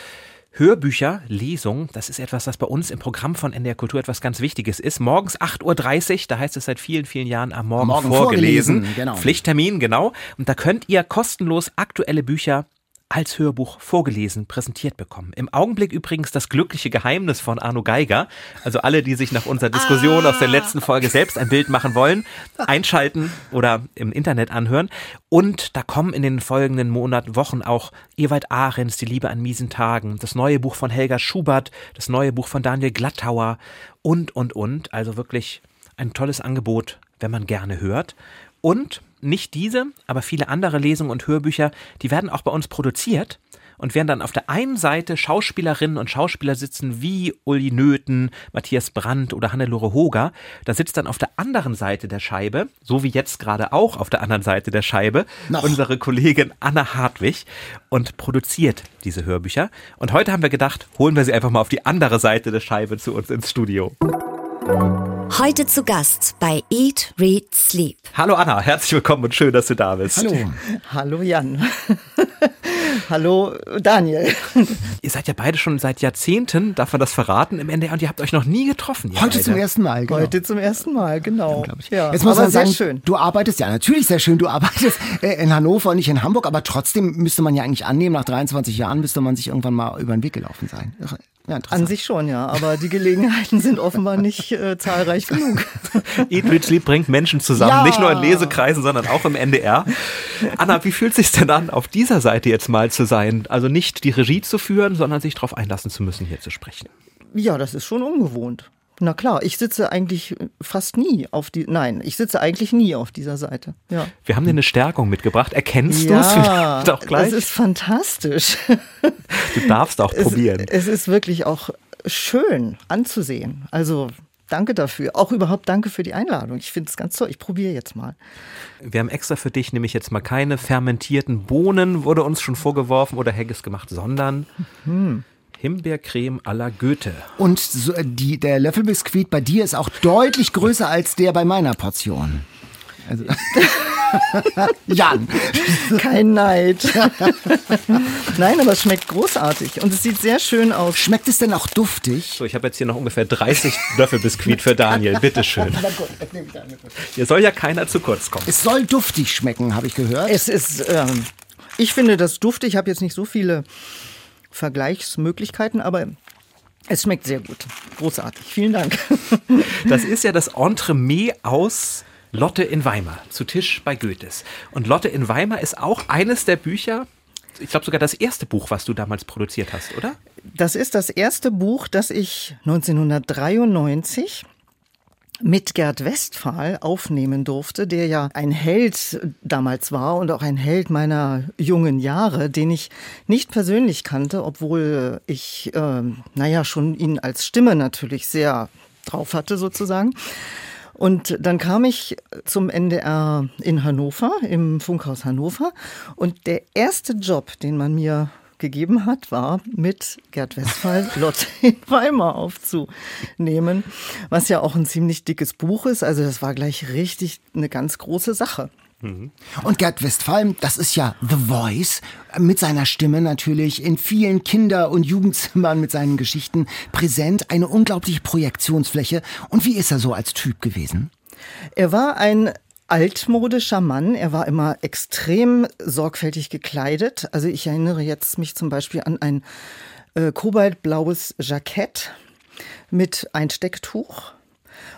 Hörbücher, Lesung, das ist etwas, das bei uns im Programm von NDR Kultur etwas ganz Wichtiges ist. Morgens 8.30 Uhr, da heißt es seit vielen, vielen Jahren am Morgen, Morgen vorgelesen. vorgelesen genau. Pflichttermin, genau. Und da könnt ihr kostenlos aktuelle Bücher als Hörbuch vorgelesen, präsentiert bekommen. Im Augenblick übrigens das glückliche Geheimnis von Arno Geiger. Also alle, die sich nach unserer Diskussion ah. aus der letzten Folge selbst ein Bild machen wollen, einschalten oder im Internet anhören. Und da kommen in den folgenden Monaten, Wochen auch Ewald Ahrens, Die Liebe an miesen Tagen, das neue Buch von Helga Schubert, das neue Buch von Daniel Glattauer und, und, und. Also wirklich ein tolles Angebot, wenn man gerne hört. Und nicht diese, aber viele andere Lesungen und Hörbücher, die werden auch bei uns produziert und werden dann auf der einen Seite Schauspielerinnen und Schauspieler sitzen wie Uli Nöthen, Matthias Brandt oder Hannelore Hoger. Da sitzt dann auf der anderen Seite der Scheibe, so wie jetzt gerade auch auf der anderen Seite der Scheibe, Noch. unsere Kollegin Anna Hartwig und produziert diese Hörbücher. Und heute haben wir gedacht, holen wir sie einfach mal auf die andere Seite der Scheibe zu uns ins Studio. Heute zu Gast bei Eat, Read, Sleep. Hallo Anna, herzlich willkommen und schön, dass du da bist. Hallo. [LAUGHS] Hallo Jan. [LAUGHS] Hallo Daniel. [LAUGHS] Ihr seid ja beide schon seit Jahrzehnten, darf man das verraten, im NDR und ihr habt euch noch nie getroffen. Heute beide. zum ersten Mal, genau. Heute zum ersten Mal, genau. Ja, Jetzt muss man sagen, schön. du arbeitest ja natürlich sehr schön, du arbeitest äh, in Hannover und nicht in Hamburg, aber trotzdem müsste man ja eigentlich annehmen, nach 23 Jahren müsste man sich irgendwann mal über den Weg gelaufen sein. Ja, An sich schon, ja. Aber die Gelegenheiten sind offenbar nicht äh, zahlreich genug. [LAUGHS] Eat, Rich, Sleep bringt Menschen zusammen. Ja. Nicht nur in Lesekreisen, sondern auch im NDR. Anna, wie fühlt es sich denn an, auf dieser Seite jetzt mal zu sein? Also nicht die Regie zu führen, sondern sich darauf einlassen zu müssen, hier zu sprechen. Ja, das ist schon ungewohnt. Na klar, ich sitze eigentlich fast nie auf die. Nein, ich sitze eigentlich nie auf dieser Seite. Ja. Wir haben dir eine Stärkung mitgebracht. Erkennst ja, du [LAUGHS] es vielleicht auch gleich? Das ist fantastisch. [LAUGHS] Du darfst auch es, probieren. Es ist wirklich auch schön anzusehen. Also danke dafür. Auch überhaupt danke für die Einladung. Ich finde es ganz toll. Ich probiere jetzt mal. Wir haben extra für dich nämlich jetzt mal keine fermentierten Bohnen, wurde uns schon vorgeworfen, oder Haggis gemacht, sondern. Mhm. Himbeercreme à la Goethe. Und so, äh, die, der Löffelbiskuit bei dir ist auch deutlich größer als der bei meiner Portion. Also. [LAUGHS] Jan. Kein Neid. [LAUGHS] Nein, aber es schmeckt großartig und es sieht sehr schön aus. Schmeckt es denn auch duftig? So, ich habe jetzt hier noch ungefähr 30 [LAUGHS] Löffelbiskuit für Daniel. Bitteschön. Hier soll ja keiner zu kurz kommen. Es soll duftig schmecken, habe ich gehört. Es ist, ähm, ich finde das duftig. Ich habe jetzt nicht so viele Vergleichsmöglichkeiten, aber es schmeckt sehr gut. Großartig. Vielen Dank. [LAUGHS] Das ist ja das Entremet aus Lotte in Weimar, zu Tisch bei Goethes. Und Lotte in Weimar ist auch eines der Bücher, ich glaube sogar das erste Buch, was du damals produziert hast, oder? Das ist das erste Buch, das ich 1993 mit Gerd Westphal aufnehmen durfte, der ja ein Held damals war und auch ein Held meiner jungen Jahre, den ich nicht persönlich kannte, obwohl ich, äh, naja, schon ihn als Stimme natürlich sehr drauf hatte sozusagen. Und dann kam ich zum NDR in Hannover, im Funkhaus Hannover. Und der erste Job, den man mir gegeben hat, war mit Gerd Westphal [LAUGHS] Lotte in Weimar aufzunehmen, was ja auch ein ziemlich dickes Buch ist. Also das war gleich richtig eine ganz große Sache. Mhm. Und Gerd Westphal, das ist ja The Voice, mit seiner Stimme natürlich in vielen Kinder- und Jugendzimmern mit seinen Geschichten präsent, eine unglaubliche Projektionsfläche. Und wie ist er so als Typ gewesen? Er war ein altmodischer Mann. Er war immer extrem sorgfältig gekleidet. Also ich erinnere jetzt mich zum Beispiel an ein äh, kobaltblaues Jackett mit Einstecktuch.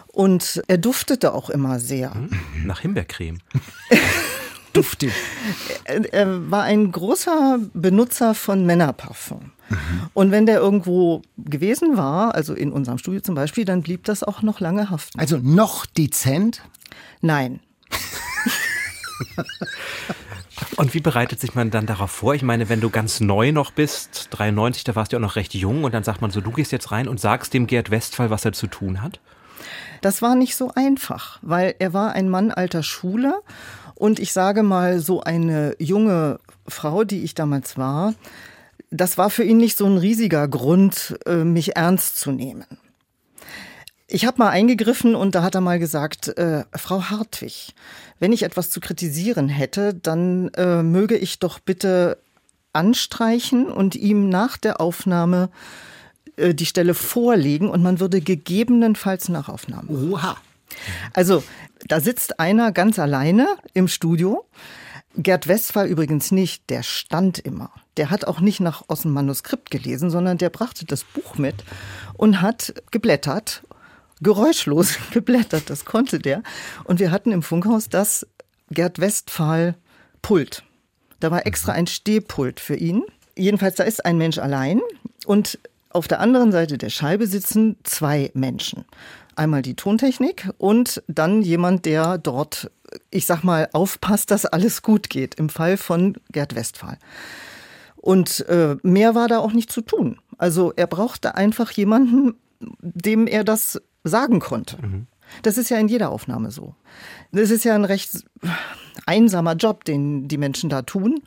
Und er duftete auch immer sehr. Hm, nach Himbeercreme. [LAUGHS] Duftig. Er, er war ein großer Benutzer von Männerparfum. Mhm. Und wenn der irgendwo gewesen war, also in unserem Studio zum Beispiel, dann blieb das auch noch lange haften. Also noch dezent? Nein. Und wie bereitet sich man dann darauf vor? Ich meine, wenn du ganz neu noch bist, 93, da warst du ja auch noch recht jung und dann sagt man so, du gehst jetzt rein und sagst dem Gerd Westphal, was er zu tun hat? Das war nicht so einfach, weil er war ein Mann alter Schule und ich sage mal, so eine junge Frau, die ich damals war, das war für ihn nicht so ein riesiger Grund, äh, mich ernst zu nehmen. Ich habe mal eingegriffen und da hat er mal gesagt, äh, Frau Hartwig, wenn ich etwas zu kritisieren hätte, dann äh, möge ich doch bitte anstreichen und ihm nach der Aufnahme äh, die Stelle vorlegen und man würde gegebenenfalls Nachaufnahmen. Oha. Also, da sitzt einer ganz alleine im Studio. Gerd Westphal übrigens nicht, der stand immer. Der hat auch nicht nach aus dem Manuskript gelesen, sondern der brachte das Buch mit und hat geblättert geräuschlos [LAUGHS] geblättert, das konnte der. Und wir hatten im Funkhaus das Gerd Westphal Pult. Da war extra ein Stehpult für ihn. Jedenfalls, da ist ein Mensch allein und auf der anderen Seite der Scheibe sitzen zwei Menschen. Einmal die Tontechnik und dann jemand, der dort, ich sag mal, aufpasst, dass alles gut geht, im Fall von Gerd Westphal. Und äh, mehr war da auch nicht zu tun. Also er brauchte einfach jemanden, dem er das sagen konnte. Mhm. Das ist ja in jeder Aufnahme so. Das ist ja ein recht einsamer Job, den die Menschen da tun.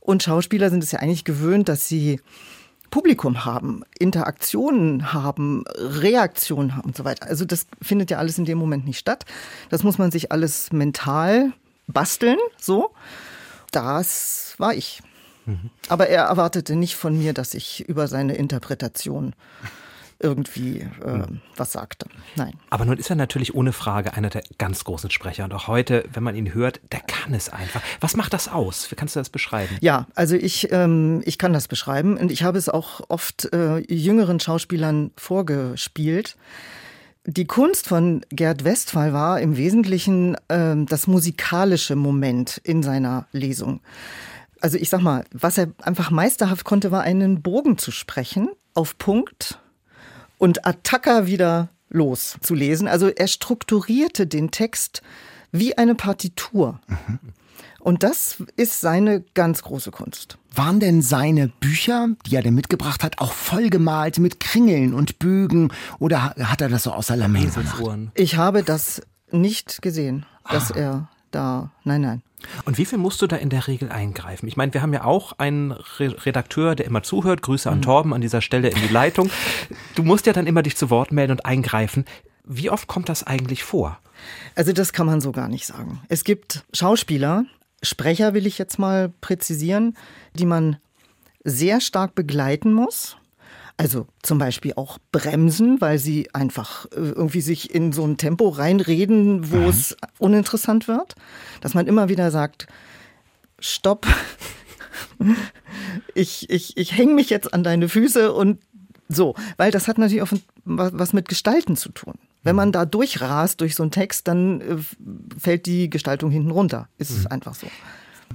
Und Schauspieler sind es ja eigentlich gewöhnt, dass sie Publikum haben, Interaktionen haben, Reaktionen haben und so weiter. Also das findet ja alles in dem Moment nicht statt. Das muss man sich alles mental basteln, so. Das war ich. Mhm. Aber er erwartete nicht von mir, dass ich über seine Interpretation irgendwie äh, was sagte. Nein. Aber nun ist er natürlich ohne Frage einer der ganz großen Sprecher. Und auch heute, wenn man ihn hört, der kann es einfach. Was macht das aus? Wie kannst du das beschreiben? Ja, also ich, ähm, ich kann das beschreiben. Und ich habe es auch oft äh, jüngeren Schauspielern vorgespielt. Die Kunst von Gerd Westphal war im Wesentlichen äh, das musikalische Moment in seiner Lesung. Also ich sag mal, was er einfach meisterhaft konnte, war einen Bogen zu sprechen, auf Punkt, und Attacker wieder loszulesen. Also er strukturierte den Text wie eine Partitur. Mhm. Und das ist seine ganz große Kunst. Waren denn seine Bücher, die er denn mitgebracht hat, auch vollgemalt mit Kringeln und Bögen oder hat er das so aus Alamé gemacht? Ich habe das nicht gesehen, dass ah. er da, nein, nein. Und wie viel musst du da in der Regel eingreifen? Ich meine, wir haben ja auch einen Redakteur, der immer zuhört. Grüße an mhm. Torben an dieser Stelle in die Leitung. Du musst ja dann immer dich zu Wort melden und eingreifen. Wie oft kommt das eigentlich vor? Also das kann man so gar nicht sagen. Es gibt Schauspieler, Sprecher will ich jetzt mal präzisieren, die man sehr stark begleiten muss. Also zum Beispiel auch bremsen, weil sie einfach äh, irgendwie sich in so ein Tempo reinreden, wo mhm. es uninteressant wird. Dass man immer wieder sagt, stopp, [LAUGHS] ich, ich, ich hänge mich jetzt an deine Füße und so. Weil das hat natürlich auch was mit Gestalten zu tun. Wenn man da durchrast durch so einen Text, dann äh, fällt die Gestaltung hinten runter. Ist es mhm. einfach so.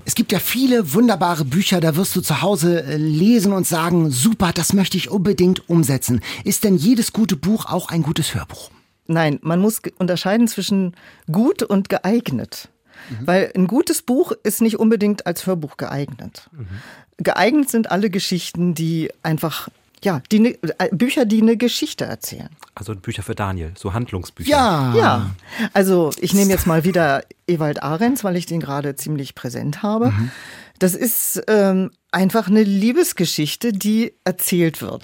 Es gibt ja viele wunderbare Bücher, da wirst du zu Hause äh, lesen und sagen, super, das möchte ich unbedingt umsetzen. Ist denn jedes gute Buch auch ein gutes Hörbuch? Nein, man muss unterscheiden zwischen gut und geeignet. Mhm. Weil ein gutes Buch ist nicht unbedingt als Hörbuch geeignet. Mhm. Geeignet sind alle Geschichten, die einfach ja, die ne, äh, Bücher, die eine Geschichte erzählen. Also Bücher für Daniel, so Handlungsbücher. Ja. Ja. Also ich nehme jetzt mal wieder Ewald Ahrens, weil ich den gerade ziemlich präsent habe. Mhm. Das ist ähm, einfach eine Liebesgeschichte, die erzählt wird.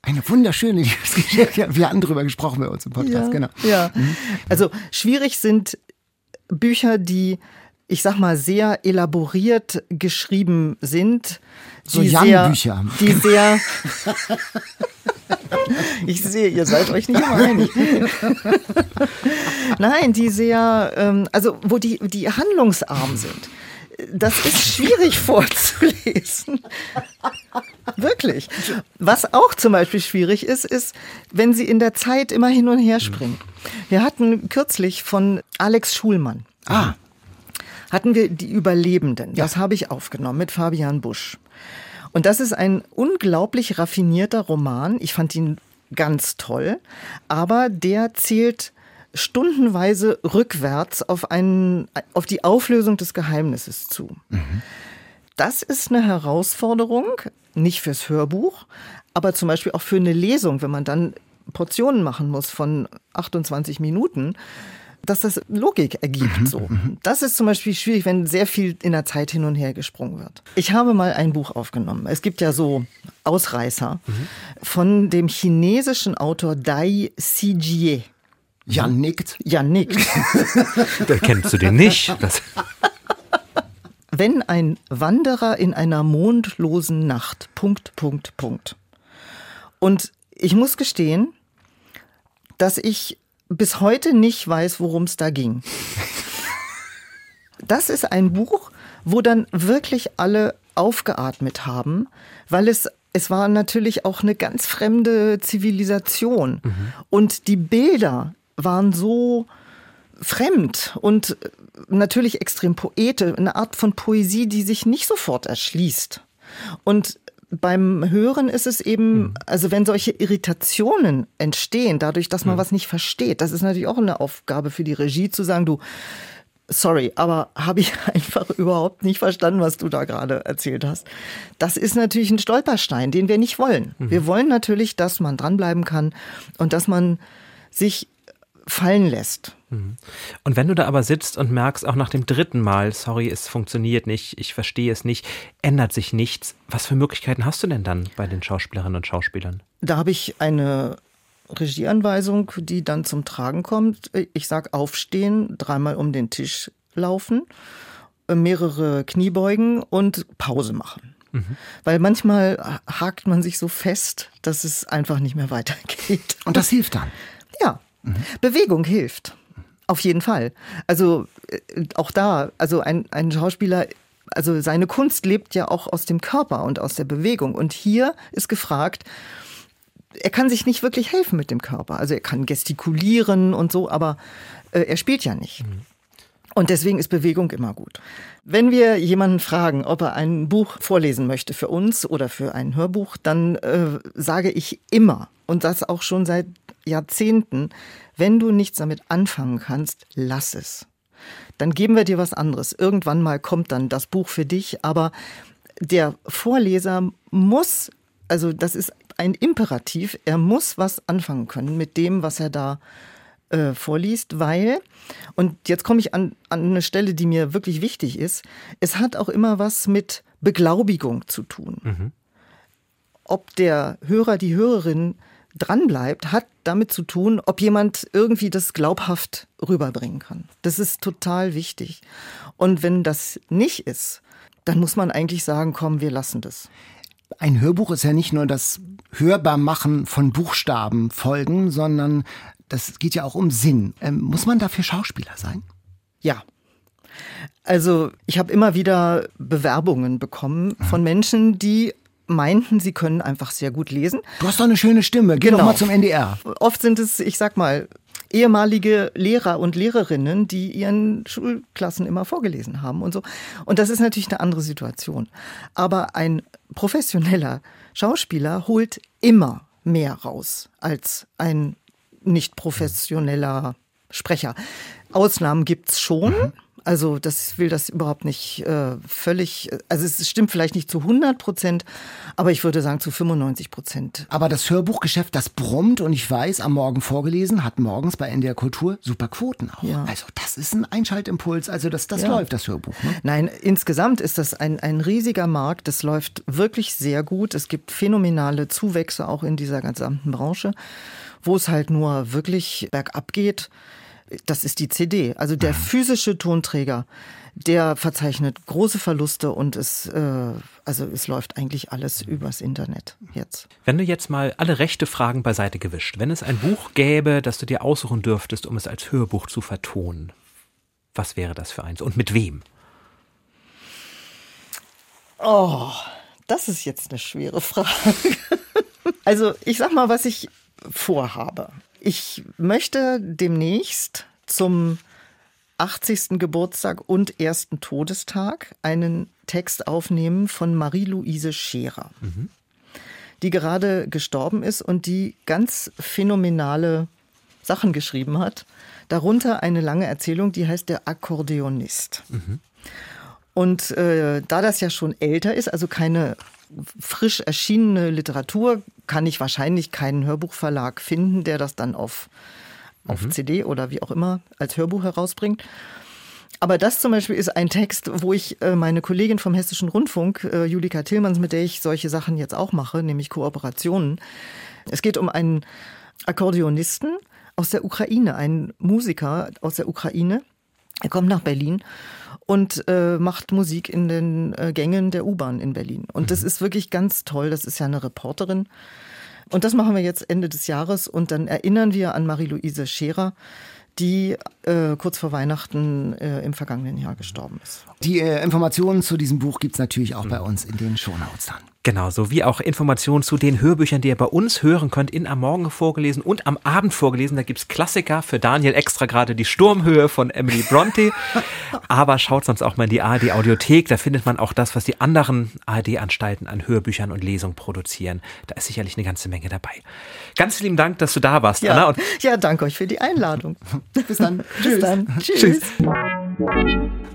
Eine wunderschöne [LAUGHS] Liebesgeschichte. Wir hatten drüber gesprochen bei uns im Podcast, ja, genau. Ja. Mhm. Also schwierig sind Bücher, die ich sag mal, sehr elaboriert geschrieben sind. So Jan-Bücher. Die sehr. [LAUGHS] ich sehe, ihr seid euch nicht immer einig. [LAUGHS] Nein, die sehr, ähm, also wo die, die handlungsarm sind. Das ist schwierig vorzulesen. Wirklich. Was auch zum Beispiel schwierig ist, ist, wenn sie in der Zeit immer hin und her springen. Wir hatten kürzlich von Alex Schulmann. Ah. Hatten wir die Überlebenden. Das habe ich aufgenommen mit Fabian Busch. Und das ist ein unglaublich raffinierter Roman. Ich fand ihn ganz toll. Aber der zählt stundenweise rückwärts auf, einen, auf die Auflösung des Geheimnisses zu. Mhm. Das ist eine Herausforderung, nicht fürs Hörbuch, aber zum Beispiel auch für eine Lesung, wenn man dann Portionen machen muss von 28 Minuten, dass das Logik ergibt. Mhm, so. Mhm. Das ist zum Beispiel schwierig, wenn sehr viel in der Zeit hin und her gesprungen wird. Ich habe mal ein Buch aufgenommen. Es gibt ja so Ausreißer mhm. von dem chinesischen Autor Dai Sijie. Jan nickt. Jan nickt. [LAUGHS] da kennst du den nicht. Das [LAUGHS] Wenn ein Wanderer in einer mondlosen Nacht. Punkt, Punkt, Punkt. Und ich muss gestehen, dass ich bis heute nicht weiß, worum es da ging. Das ist ein Buch, wo dann wirklich alle aufgeatmet haben, weil es es war natürlich auch eine ganz fremde Zivilisation mhm. und die Bilder waren so fremd und natürlich extrem poetisch, eine Art von Poesie, die sich nicht sofort erschließt. Und beim Hören ist es eben, mhm. also wenn solche Irritationen entstehen, dadurch, dass man ja. was nicht versteht, das ist natürlich auch eine Aufgabe für die Regie zu sagen, du, sorry, aber habe ich [LAUGHS] einfach überhaupt nicht verstanden, was du da gerade erzählt hast. Das ist natürlich ein Stolperstein, den wir nicht wollen. Mhm. Wir wollen natürlich, dass man dranbleiben kann und dass man sich fallen lässt. Mhm. Und wenn du da aber sitzt und merkst, auch nach dem dritten Mal, sorry, es funktioniert nicht, ich verstehe es nicht, ändert sich nichts, was für Möglichkeiten hast du denn dann bei den Schauspielerinnen und Schauspielern? Da habe ich eine Regieanweisung, die dann zum Tragen kommt. Ich sage aufstehen, dreimal um den Tisch laufen, mehrere Kniebeugen und Pause machen. Mhm. Weil manchmal hakt man sich so fest, dass es einfach nicht mehr [LAUGHS] weitergeht. Und das hilft dann? Ja, Mhm. Bewegung hilft. Auf jeden Fall. Also äh, auch da, also ein, ein Schauspieler, also seine Kunst lebt ja auch aus dem Körper und aus der Bewegung. Und hier ist gefragt, er kann sich nicht wirklich helfen mit dem Körper. Also er kann gestikulieren und so, aber äh, er spielt ja nicht. Mhm. Und deswegen ist Bewegung immer gut. Wenn wir jemanden fragen, ob er ein Buch vorlesen möchte für uns oder für ein Hörbuch, dann äh, sage ich immer, und das auch schon seit Jahrzehnten, wenn du nichts damit anfangen kannst, lass es. Dann geben wir dir was anderes. Irgendwann mal kommt dann das Buch für dich, aber der Vorleser muss, also das ist ein Imperativ, er muss was anfangen können mit dem, was er da äh, vorliest, weil, und jetzt komme ich an, an eine Stelle, die mir wirklich wichtig ist, es hat auch immer was mit Beglaubigung zu tun. Mhm. Ob der Hörer, die Hörerin dranbleibt, hat damit zu tun, ob jemand irgendwie das glaubhaft rüberbringen kann. Das ist total wichtig. Und wenn das nicht ist, dann muss man eigentlich sagen, komm, wir lassen das. Ein Hörbuch ist ja nicht nur das Hörbarmachen von Buchstaben folgen, sondern das geht ja auch um Sinn. Ähm, muss man dafür Schauspieler sein? Ja. Also ich habe immer wieder Bewerbungen bekommen von Menschen, die meinten, sie können einfach sehr gut lesen. Du hast doch eine schöne Stimme. Geh genau. doch mal zum NDR. Oft sind es, ich sag mal, ehemalige Lehrer und Lehrerinnen, die ihren Schulklassen immer vorgelesen haben und so. Und das ist natürlich eine andere Situation. Aber ein professioneller Schauspieler holt immer mehr raus als ein nicht professioneller Sprecher. Ausnahmen gibt's schon. Mhm. Also das will das überhaupt nicht äh, völlig, also es stimmt vielleicht nicht zu 100 Prozent, aber ich würde sagen zu 95 Prozent. Aber das Hörbuchgeschäft, das brummt und ich weiß, am Morgen vorgelesen, hat morgens bei NDR Kultur super Quoten auch. Ja. Also das ist ein Einschaltimpuls, also das, das ja. läuft, das Hörbuch. Ne? Nein, insgesamt ist das ein, ein riesiger Markt, das läuft wirklich sehr gut. Es gibt phänomenale Zuwächse auch in dieser gesamten Branche. Wo es halt nur wirklich bergab geht, das ist die CD. Also der physische Tonträger der verzeichnet große Verluste und es, äh, also es läuft eigentlich alles übers Internet jetzt. Wenn du jetzt mal alle rechte Fragen beiseite gewischt, wenn es ein Buch gäbe, das du dir aussuchen dürftest, um es als Hörbuch zu vertonen, was wäre das für eins und mit wem? Oh, das ist jetzt eine schwere Frage. [LAUGHS] also ich sag mal, was ich vorhabe. Ich möchte demnächst zum 80. Geburtstag und ersten Todestag einen Text aufnehmen von Marie-Louise Scherer, mhm. die gerade gestorben ist und die ganz phänomenale Sachen geschrieben hat. Darunter eine lange Erzählung, die heißt Der Akkordeonist. Mhm. Und äh, da das ja schon älter ist, also keine frisch erschienene Literatur, kann ich wahrscheinlich keinen Hörbuchverlag finden, der das dann auf auf mhm. CD oder wie auch immer als Hörbuch herausbringt. Aber das zum Beispiel ist ein Text, wo ich äh, meine Kollegin vom Hessischen Rundfunk, äh, Julika Tillmanns, mit der ich solche Sachen jetzt auch mache, nämlich Kooperationen. Es geht um einen Akkordeonisten aus der Ukraine, einen Musiker aus der Ukraine. Er kommt nach Berlin und äh, macht Musik in den äh, Gängen der U-Bahn in Berlin. Und mhm. das ist wirklich ganz toll. Das ist ja eine Reporterin und das machen wir jetzt Ende des Jahres und dann erinnern wir an Marie-Louise Scherer, die äh, kurz vor Weihnachten äh, im vergangenen Jahr gestorben ist. Die äh, Informationen zu diesem Buch gibt es natürlich auch mhm. bei uns in den Shownotes dann. Genau, sowie auch Informationen zu den Hörbüchern, die ihr bei uns hören könnt, in am Morgen vorgelesen und am Abend vorgelesen. Da gibt's Klassiker für Daniel extra gerade die Sturmhöhe von Emily Bronte. [LAUGHS] Aber schaut sonst auch mal in die ARD Audiothek, da findet man auch das, was die anderen ARD-Anstalten an Hörbüchern und Lesungen produzieren. Da ist sicherlich eine ganze Menge dabei. Ganz lieben Dank, dass du da warst, ja. Anna. Ja, danke euch für die Einladung. [LAUGHS] Bis dann. Bis dann. Tschüss. Tschüss.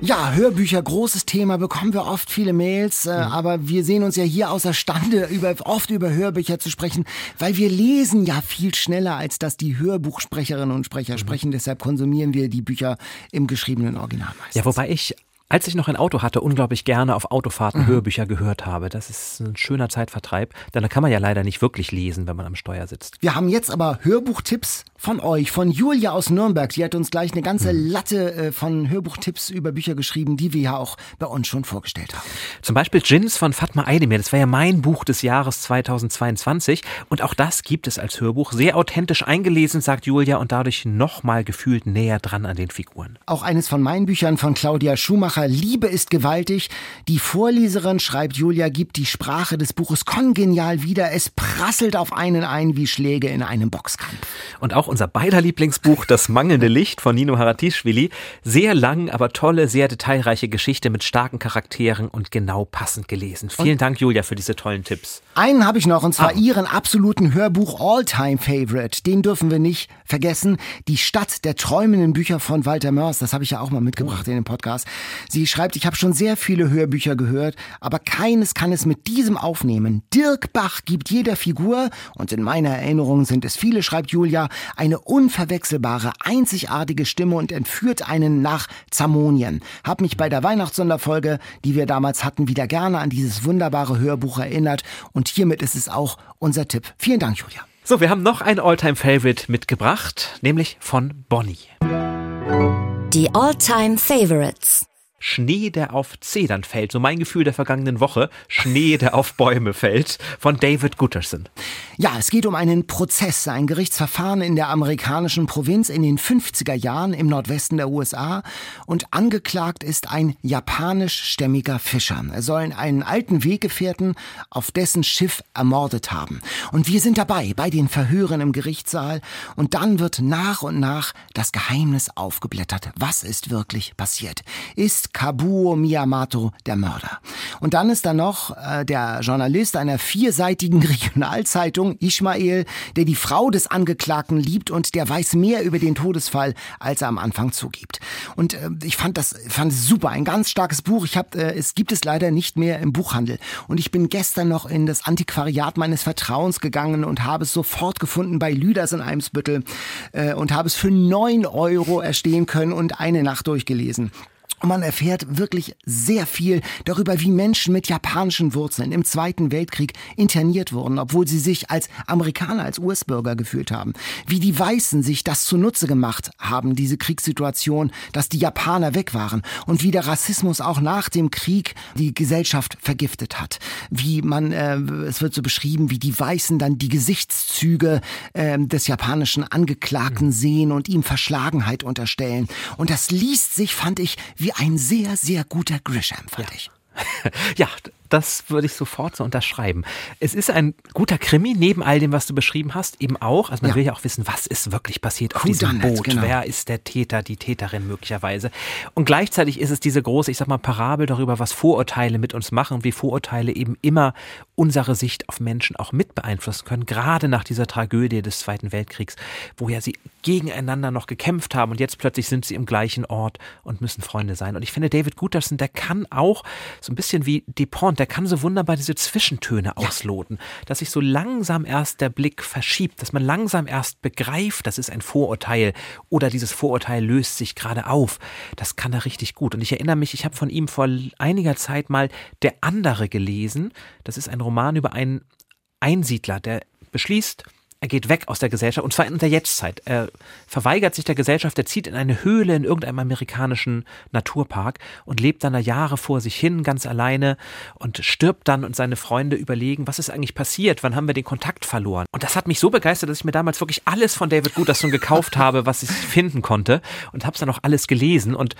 Ja, Hörbücher, großes Thema, bekommen wir oft viele Mails, äh, mhm. aber wir sehen uns ja hier außerstande, [LAUGHS] über, oft über Hörbücher zu sprechen, weil wir lesen ja viel schneller, als dass die Hörbuchsprecherinnen und Sprecher mhm. sprechen. Deshalb konsumieren wir die Bücher im geschriebenen Original meistens. Ja, wobei ich als ich noch ein Auto hatte, unglaublich gerne auf Autofahrten mhm. Hörbücher gehört habe. Das ist ein schöner Zeitvertreib, denn da kann man ja leider nicht wirklich lesen, wenn man am Steuer sitzt. Wir haben jetzt aber Hörbuchtipps von euch, von Julia aus Nürnberg. Die hat uns gleich eine ganze mhm. Latte äh, von Hörbuchtipps über Bücher geschrieben, die wir ja auch bei uns schon vorgestellt haben. Zum Beispiel Jins von Fatma Aydemir. Das war ja mein Buch des Jahres 2022. Und auch das gibt es als Hörbuch. Sehr authentisch eingelesen, sagt Julia, und dadurch nochmal gefühlt näher dran an den Figuren. Auch eines von meinen Büchern von Claudia Schumacher. Liebe ist gewaltig. Die Vorleserin, schreibt Julia, gibt die Sprache des Buches kongenial wieder. Es prasselt auf einen ein wie Schläge in einem Boxkampf. Und auch unser beider Lieblingsbuch, Das mangelnde Licht von Nino Haratischvili. Sehr lang, aber tolle, sehr detailreiche Geschichte mit starken Charakteren und genau passend gelesen. Vielen und Dank, Julia, für diese tollen Tipps. Einen habe ich noch, und zwar ah. Ihren absoluten Hörbuch All-Time Favorite. Den dürfen wir nicht vergessen. Die Stadt der träumenden Bücher von Walter Mörs. Das habe ich ja auch mal mitgebracht oh. in dem Podcast. Sie schreibt, ich habe schon sehr viele Hörbücher gehört, aber keines kann es mit diesem aufnehmen. Dirk Bach gibt jeder Figur, und in meiner Erinnerung sind es viele, schreibt Julia, eine unverwechselbare, einzigartige Stimme und entführt einen nach Zamonien. Hab mich bei der Weihnachtssonderfolge, die wir damals hatten, wieder gerne an dieses wunderbare Hörbuch erinnert und hiermit ist es auch unser Tipp. Vielen Dank, Julia. So, wir haben noch ein Alltime favorite mitgebracht, nämlich von Bonnie. Die Alltime Favorites. Schnee, der auf Zedern fällt. So mein Gefühl der vergangenen Woche. Schnee, der auf Bäume fällt. Von David Gutterson. Ja, es geht um einen Prozess, ein Gerichtsverfahren in der amerikanischen Provinz in den 50er Jahren im Nordwesten der USA. Und angeklagt ist ein japanischstämmiger Fischer. Er soll einen alten Weggefährten auf dessen Schiff ermordet haben. Und wir sind dabei bei den Verhören im Gerichtssaal. Und dann wird nach und nach das Geheimnis aufgeblättert. Was ist wirklich passiert? Ist Kabuo Miyamoto der Mörder. Und dann ist da noch äh, der Journalist einer vierseitigen [LAUGHS] Regionalzeitung, Ismail, der die Frau des Angeklagten liebt und der weiß mehr über den Todesfall, als er am Anfang zugibt. Und äh, ich fand das fand super, ein ganz starkes Buch. Ich hab, äh, es gibt es leider nicht mehr im Buchhandel. Und ich bin gestern noch in das Antiquariat meines Vertrauens gegangen und habe es sofort gefunden bei Lüders in Eimsbüttel äh, und habe es für neun Euro erstehen können und eine Nacht durchgelesen. Und man erfährt wirklich sehr viel darüber, wie Menschen mit japanischen Wurzeln im Zweiten Weltkrieg interniert wurden, obwohl sie sich als Amerikaner, als US-Bürger gefühlt haben. Wie die Weißen sich das zunutze gemacht haben, diese Kriegssituation, dass die Japaner weg waren. Und wie der Rassismus auch nach dem Krieg die Gesellschaft vergiftet hat. Wie man, äh, es wird so beschrieben, wie die Weißen dann die Gesichtszüge äh, des japanischen Angeklagten sehen und ihm Verschlagenheit unterstellen. Und das liest sich, fand ich, wie ein sehr, sehr guter Grisham, fand ja. ich. [LAUGHS] ja, das würde ich sofort so unterschreiben. Es ist ein guter Krimi, neben all dem, was du beschrieben hast, eben auch. Also man ja. will ja auch wissen, was ist wirklich passiert auf Who diesem Boot? Genau. Wer ist der Täter, die Täterin möglicherweise? Und gleichzeitig ist es diese große, ich sag mal, Parabel darüber, was Vorurteile mit uns machen, wie Vorurteile eben immer unsere Sicht auf Menschen auch mit beeinflussen können, gerade nach dieser Tragödie des Zweiten Weltkriegs, wo ja sie gegeneinander noch gekämpft haben und jetzt plötzlich sind sie im gleichen Ort und müssen Freunde sein. Und ich finde, David Guterson, der kann auch so ein bisschen wie Dupont der kann so wunderbar diese Zwischentöne ja. ausloten, dass sich so langsam erst der Blick verschiebt, dass man langsam erst begreift, das ist ein Vorurteil oder dieses Vorurteil löst sich gerade auf. Das kann er richtig gut. Und ich erinnere mich, ich habe von ihm vor einiger Zeit mal Der andere gelesen. Das ist ein Roman über einen Einsiedler, der beschließt, er geht weg aus der Gesellschaft und zwar in der Jetztzeit. Er verweigert sich der Gesellschaft, er zieht in eine Höhle in irgendeinem amerikanischen Naturpark und lebt dann da Jahre vor sich hin, ganz alleine und stirbt dann und seine Freunde überlegen, was ist eigentlich passiert, wann haben wir den Kontakt verloren. Und das hat mich so begeistert, dass ich mir damals wirklich alles von David Guterson gekauft [LAUGHS] habe, was ich finden konnte und habe es dann auch alles gelesen und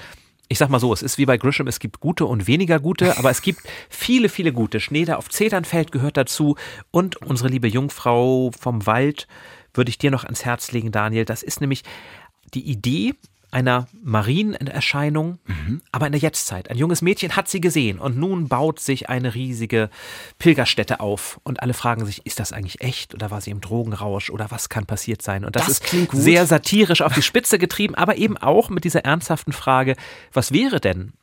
ich sag mal so, es ist wie bei Grisham, es gibt gute und weniger gute, [LAUGHS] aber es gibt viele, viele gute. Schnee, der auf Zeternfeld gehört dazu und unsere liebe Jungfrau vom Wald würde ich dir noch ans Herz legen, Daniel. Das ist nämlich die Idee, einer Marienerscheinung, mhm. aber in der Jetztzeit. Ein junges Mädchen hat sie gesehen und nun baut sich eine riesige Pilgerstätte auf und alle fragen sich, ist das eigentlich echt oder war sie im Drogenrausch oder was kann passiert sein? Und das, das ist sehr satirisch auf die Spitze getrieben, aber eben auch mit dieser ernsthaften Frage, was wäre denn,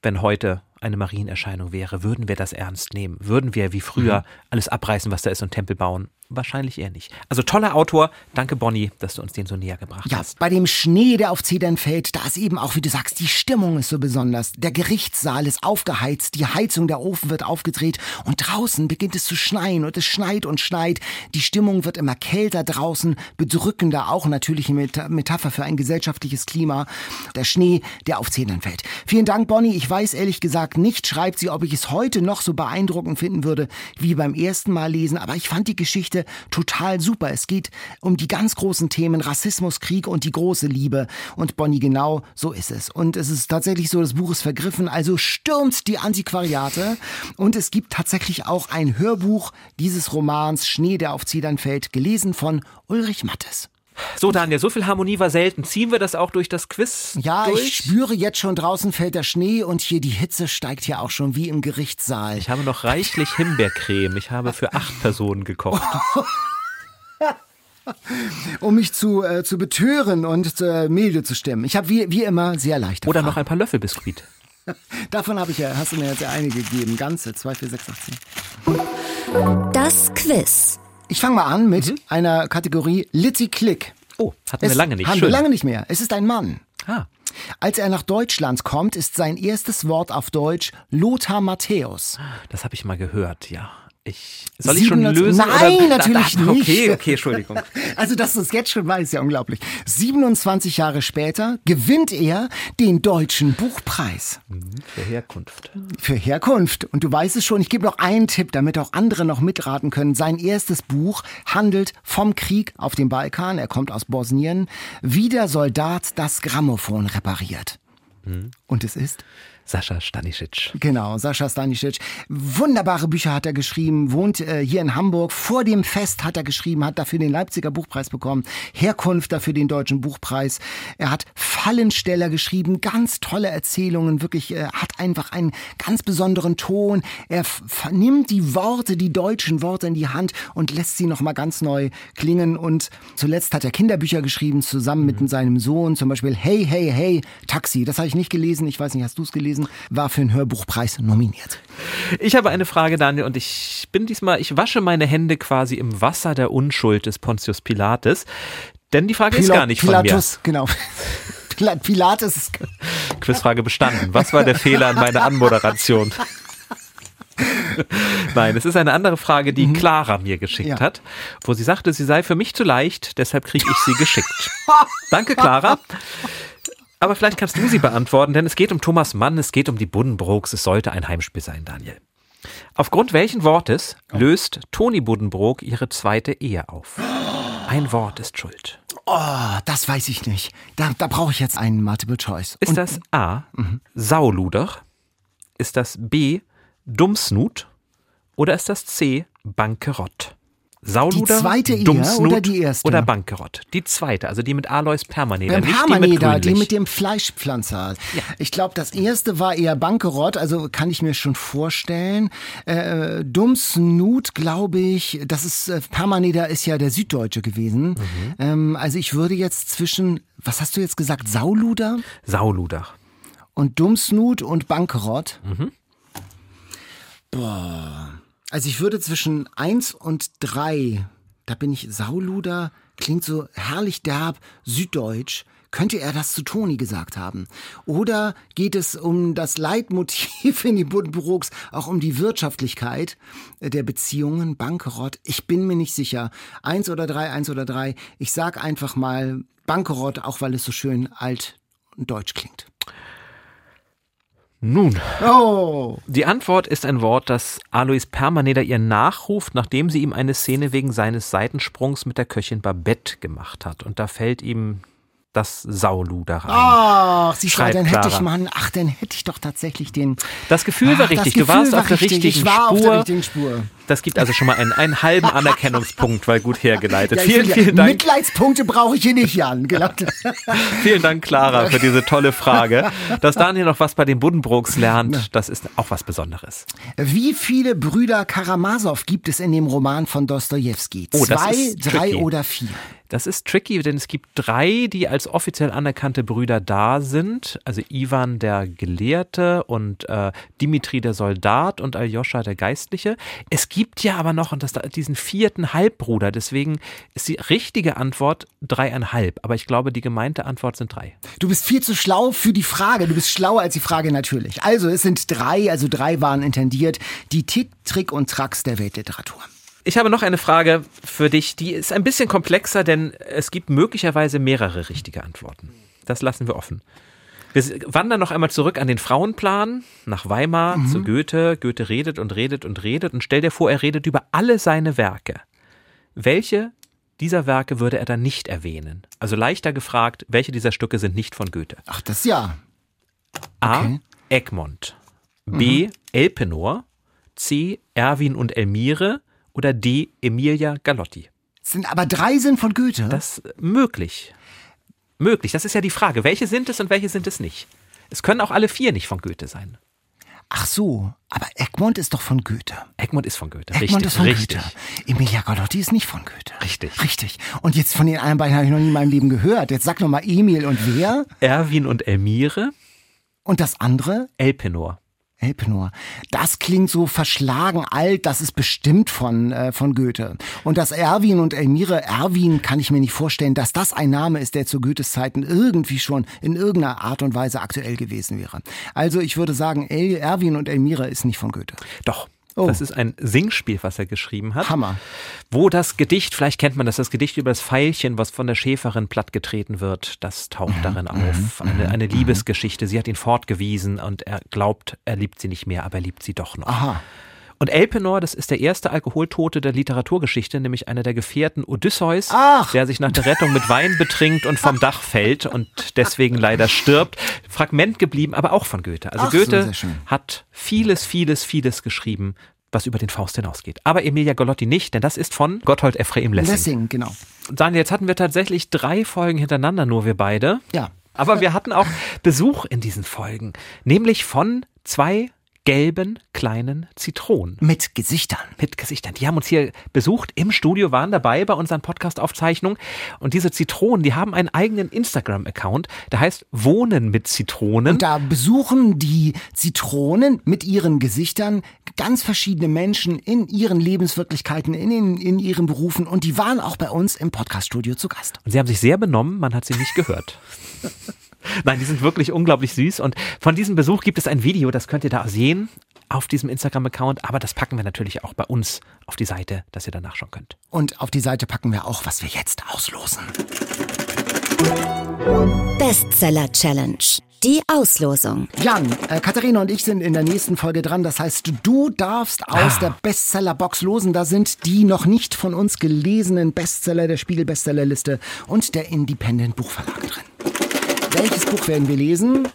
wenn heute eine Marienerscheinung wäre, würden wir das ernst nehmen? Würden wir wie früher mhm. alles abreißen, was da ist und Tempel bauen? Wahrscheinlich eher nicht. Also toller Autor. Danke, Bonnie, dass du uns den so näher gebracht ja, hast. Bei dem Schnee, der auf Zedern fällt, da ist eben auch, wie du sagst, die Stimmung ist so besonders. Der Gerichtssaal ist aufgeheizt, die Heizung, der Ofen wird aufgedreht und draußen beginnt es zu schneien und es schneit und schneit. Die Stimmung wird immer kälter draußen, bedrückender, auch natürlich eine Metapher für ein gesellschaftliches Klima. Der Schnee, der auf Zedern fällt. Vielen Dank, Bonnie. Ich weiß ehrlich gesagt nicht, schreibt sie, ob ich es heute noch so beeindruckend finden würde wie beim ersten Mal lesen, aber ich fand die Geschichte Geschichte total super. Es geht um die ganz großen Themen Rassismus, Krieg und die große Liebe. Und Bonnie, genau so ist es. Und es ist tatsächlich so, das Buch ist vergriffen, also stürmt die Antiquariate. Und es gibt tatsächlich auch ein Hörbuch dieses Romans Schnee, der auf Zedern fällt, gelesen von Ulrich Mattes. So, Daniel, so viel Harmonie war selten. Ziehen wir das auch durch das Quiz? Ja, durch? ich spüre jetzt schon draußen fällt der Schnee und hier die Hitze steigt ja auch schon wie im Gerichtssaal. Ich habe noch reichlich Himbeercreme. Ich habe für acht Personen gekocht. [LAUGHS] um mich zu, äh, zu betören und äh, milde zu stimmen. Ich habe wie, wie immer sehr leicht. Oder noch ein paar Löffel Biskuit. [LAUGHS] Davon habe ich ja, hast du mir jetzt ja einige gegeben. Ganze, 2, 4, 6, 18. Das Quiz. Ich fange mal an mit mhm. einer Kategorie Litty Click. Oh, hatten wir lange nicht. Haben Schön. wir lange nicht mehr. Es ist ein Mann. Ah. Als er nach Deutschland kommt, ist sein erstes Wort auf Deutsch Lothar Matthäus. Das habe ich mal gehört, ja. Ich, soll ich schon lösen? Nein, oder? natürlich da, da, nicht. Okay, okay, Entschuldigung. [LAUGHS] Also, dass du es jetzt schon weißt, ist ja unglaublich. 27 Jahre später gewinnt er den Deutschen Buchpreis. Mhm, für Herkunft. Für Herkunft. Und du weißt es schon, ich gebe noch einen Tipp, damit auch andere noch mitraten können. Sein erstes Buch handelt vom Krieg auf dem Balkan. Er kommt aus Bosnien. Wie der Soldat das Grammophon repariert. Mhm. Und es ist? Sascha Stanisic. Genau, Sascha Stanisic. Wunderbare Bücher hat er geschrieben, wohnt äh, hier in Hamburg. Vor dem Fest hat er geschrieben, hat dafür den Leipziger Buchpreis bekommen, Herkunft dafür den Deutschen Buchpreis. Er hat Fallensteller geschrieben, ganz tolle Erzählungen, wirklich, äh, hat einfach einen ganz besonderen Ton. Er nimmt die Worte, die deutschen Worte in die Hand und lässt sie nochmal ganz neu klingen. Und zuletzt hat er Kinderbücher geschrieben, zusammen mhm. mit seinem Sohn, zum Beispiel Hey, Hey, Hey, Taxi. Das habe ich nicht gelesen, ich weiß nicht, hast du es gelesen? Gewesen, war für den Hörbuchpreis nominiert. Ich habe eine Frage, Daniel, und ich bin diesmal, ich wasche meine Hände quasi im Wasser der Unschuld des Pontius Pilates. Denn die Frage Pil ist gar nicht Pilatus, von mir. genau. Pilates ist Quizfrage bestanden. Was war der Fehler an meiner Anmoderation? Nein, es ist eine andere Frage, die mhm. Clara mir geschickt ja. hat, wo sie sagte, sie sei für mich zu leicht, deshalb kriege ich sie geschickt. [LAUGHS] Danke, Clara. Aber vielleicht kannst du sie beantworten, denn es geht um Thomas Mann, es geht um die Buddenbrooks, es sollte ein Heimspiel sein, Daniel. Aufgrund welchen Wortes oh. löst Toni Buddenbrook ihre zweite Ehe auf? Ein Wort ist schuld. Oh, das weiß ich nicht. Da, da brauche ich jetzt einen Multiple Choice. Ist Und, das A. Mhm. Sauluder? Ist das B. Dummsnut? Oder ist das C. Bankerott? Sauluder, die zweite Ehe oder die erste? Oder Bankerott. Die zweite, also die mit Alois Permaneder. Beim Permaneder, die, die mit, dem Fleischpflanzer. Ja. Ich glaube, das erste war eher Bankerott, also kann ich mir schon vorstellen. Äh, Dummsnut, glaube ich, das ist, äh, Permaneder ist ja der Süddeutsche gewesen. Mhm. Ähm, also ich würde jetzt zwischen, was hast du jetzt gesagt, Sauluder? Sauluder. Und Dummsnut und Bankerott. Mhm. Boah. Also ich würde zwischen eins und drei, da bin ich Sauluder, klingt so herrlich derb, süddeutsch. Könnte er das zu Toni gesagt haben? Oder geht es um das Leitmotiv in die Buddenbrooks, auch um die Wirtschaftlichkeit der Beziehungen, Bankerott? Ich bin mir nicht sicher. Eins oder drei, eins oder drei. Ich sag einfach mal Bankerott, auch weil es so schön alt und deutsch klingt. Nun, oh. die Antwort ist ein Wort, das Alois Permaneder ihr nachruft, nachdem sie ihm eine Szene wegen seines Seitensprungs mit der Köchin Babette gemacht hat. Und da fällt ihm das Sauluder rein. Ach, siehst du, dann hätte ich mal, ach, dann hätte ich doch tatsächlich den. Das Gefühl war richtig. Gefühl du warst war auf, der richtigen ich war Spur. auf der richtigen Spur. Das gibt also schon mal einen, einen halben [LAUGHS] Anerkennungspunkt, weil gut hergeleitet. Ja, vielen, vielen Dank. Mitleidspunkte brauche ich hier nicht, Jan. [LAUGHS] [LAUGHS] vielen Dank, Clara, für diese tolle Frage. Dass Daniel noch was bei den Buddenbrooks lernt, das ist auch was Besonderes. Wie viele Brüder Karamasow gibt es in dem Roman von Dostoevsky? Oh, Zwei, drei oder vier? Das ist tricky, denn es gibt drei, die als offiziell anerkannte Brüder da sind. Also Ivan der Gelehrte und äh, Dimitri der Soldat und Aljoscha der Geistliche. Es gibt ja aber noch und das, diesen vierten Halbbruder. Deswegen ist die richtige Antwort dreieinhalb. Aber ich glaube, die gemeinte Antwort sind drei. Du bist viel zu schlau für die Frage. Du bist schlauer als die Frage natürlich. Also es sind drei, also drei waren intendiert. Die Tick, Trick und Tracks der Weltliteratur. Ich habe noch eine Frage für dich, die ist ein bisschen komplexer, denn es gibt möglicherweise mehrere richtige Antworten. Das lassen wir offen. Wir wandern noch einmal zurück an den Frauenplan, nach Weimar, mhm. zu Goethe. Goethe redet und redet und redet und stell dir vor, er redet über alle seine Werke. Welche dieser Werke würde er dann nicht erwähnen? Also leichter gefragt, welche dieser Stücke sind nicht von Goethe? Ach, das ja. A. Okay. Egmont. B. Mhm. Elpenor. C. Erwin und Elmire oder D. Emilia Galotti. Sind aber drei sind von Goethe? Das ist möglich. Möglich. Das ist ja die Frage. Welche sind es und welche sind es nicht? Es können auch alle vier nicht von Goethe sein. Ach so, aber Egmont ist doch von Goethe. Egmont ist von Goethe. Egmont richtig, ist von richtig. Goethe. Emilia Galotti ist nicht von Goethe. Richtig. Richtig. Und jetzt von den anderen beiden habe ich noch nie in meinem Leben gehört. Jetzt sag noch mal Emil und wer? Erwin und Elmire. Und das andere? Elpenor. Elpenor. Das klingt so verschlagen alt, das ist bestimmt von, äh, von Goethe. Und das Erwin und Elmire, Erwin kann ich mir nicht vorstellen, dass das ein Name ist, der zu Goethes Zeiten irgendwie schon in irgendeiner Art und Weise aktuell gewesen wäre. Also ich würde sagen, El Erwin und Elmire ist nicht von Goethe. Doch. Oh. Das ist ein Singspiel, was er geschrieben hat. Hammer. Wo das Gedicht, vielleicht kennt man das, das Gedicht über das Pfeilchen, was von der Schäferin plattgetreten wird, das taucht mhm. darin auf. Mhm. Eine, eine mhm. Liebesgeschichte. Sie hat ihn fortgewiesen und er glaubt, er liebt sie nicht mehr, aber er liebt sie doch noch. Aha. Und Elpenor, das ist der erste Alkoholtote der Literaturgeschichte, nämlich einer der Gefährten Odysseus, Ach. der sich nach der Rettung mit Wein betrinkt und vom Dach fällt und deswegen leider stirbt. Fragment geblieben, aber auch von Goethe. Also Ach, Goethe so, hat vieles, vieles, vieles geschrieben, was über den Faust hinausgeht. Aber Emilia Golotti nicht, denn das ist von Gotthold Ephraim Lessing. Lessing, genau. Daniel, jetzt hatten wir tatsächlich drei Folgen hintereinander, nur wir beide. Ja. Aber wir hatten auch Besuch in diesen Folgen, nämlich von zwei gelben kleinen Zitronen. Mit Gesichtern. Mit Gesichtern. Die haben uns hier besucht im Studio, waren dabei bei unseren Podcast-Aufzeichnungen. Und diese Zitronen, die haben einen eigenen Instagram-Account, der heißt Wohnen mit Zitronen. Und da besuchen die Zitronen mit ihren Gesichtern ganz verschiedene Menschen in ihren Lebenswirklichkeiten, in, in, in ihren Berufen. Und die waren auch bei uns im Podcast-Studio zu Gast. Und sie haben sich sehr benommen, man hat sie nicht gehört. [LAUGHS] Nein, die sind wirklich unglaublich süß. Und von diesem Besuch gibt es ein Video, das könnt ihr da sehen auf diesem Instagram-Account. Aber das packen wir natürlich auch bei uns auf die Seite, dass ihr danach schauen könnt. Und auf die Seite packen wir auch, was wir jetzt auslosen. Bestseller Challenge. Die Auslosung. Jan, äh, Katharina und ich sind in der nächsten Folge dran. Das heißt, du darfst aus ah. der Bestseller-Box losen. Da sind die noch nicht von uns gelesenen Bestseller der Spiegel-Bestsellerliste und der Independent Buchverlag drin. Welches Buch werden wir lesen?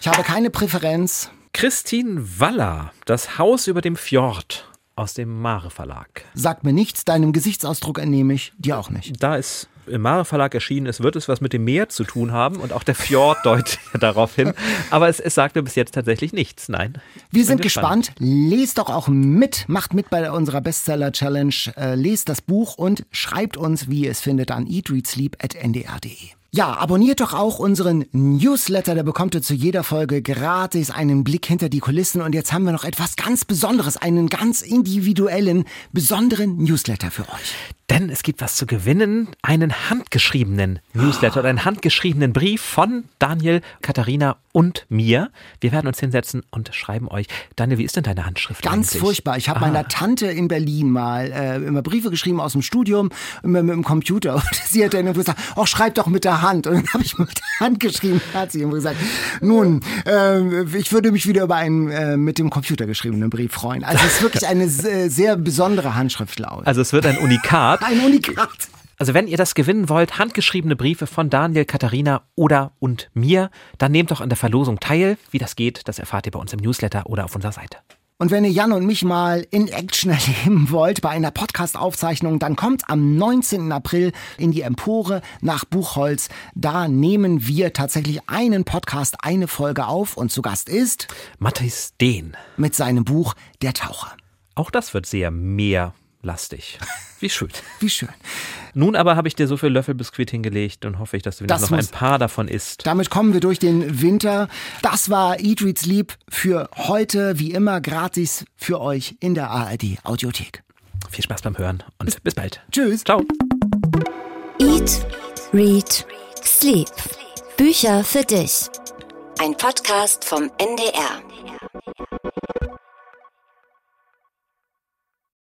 Ich habe keine Präferenz. Christine Waller, Das Haus über dem Fjord aus dem Mare Verlag. Sagt mir nichts, deinem Gesichtsausdruck entnehme ich, dir auch nicht. Da ist im Mare Verlag erschienen ist, wird es was mit dem Meer zu tun haben und auch der Fjord deutet [LAUGHS] darauf hin. Aber es, es sagte bis jetzt tatsächlich nichts, nein. Wir sind gespannt. Lest doch auch mit, macht mit bei unserer Bestseller Challenge, äh, lest das Buch und schreibt uns, wie ihr es findet, an eatreadsleep.ndr.de. Ja, abonniert doch auch unseren Newsletter, da bekommt ihr zu jeder Folge gratis einen Blick hinter die Kulissen. Und jetzt haben wir noch etwas ganz Besonderes, einen ganz individuellen, besonderen Newsletter für euch. Denn es gibt was zu gewinnen, einen handgeschriebenen Newsletter oder einen handgeschriebenen Brief von Daniel, Katharina und mir. Wir werden uns hinsetzen und schreiben euch. Daniel, wie ist denn deine Handschrift? Ganz eigentlich? furchtbar. Ich habe ah. meiner Tante in Berlin mal äh, immer Briefe geschrieben aus dem Studium, immer mit dem Computer. [LAUGHS] Und sie hat dann gesagt, oh, schreib doch mit der Hand. Und dann habe ich mit der Hand geschrieben. Hat sie immer gesagt, nun, äh, ich würde mich wieder über einen äh, mit dem Computer geschriebenen Brief freuen. Also es ist wirklich [LAUGHS] eine sehr besondere Handschrift, laut. Also es wird ein. Unikat. [LAUGHS] Ein Unikat. Also wenn ihr das gewinnen wollt, handgeschriebene Briefe von Daniel, Katharina oder und mir, dann nehmt doch an der Verlosung teil. Wie das geht, das erfahrt ihr bei uns im Newsletter oder auf unserer Seite. Und wenn ihr Jan und mich mal in Action [LAUGHS] erleben wollt bei einer Podcast-Aufzeichnung, dann kommt am 19. April in die Empore nach Buchholz. Da nehmen wir tatsächlich einen Podcast, eine Folge auf und zu Gast ist Matthias Dehn mit seinem Buch Der Taucher. Auch das wird sehr mehr lastig. [LAUGHS] Wie schön. Wie schön. Nun aber habe ich dir so viel Löffelbiskuit hingelegt und hoffe ich, dass du das noch ein paar davon isst. Damit kommen wir durch den Winter. Das war Eat, Read, Sleep für heute. Wie immer gratis für euch in der ARD Audiothek. Viel Spaß beim Hören und bis, bis bald. Tschüss. Ciao. Eat, Read, Sleep. Bücher für dich. Ein Podcast vom NDR.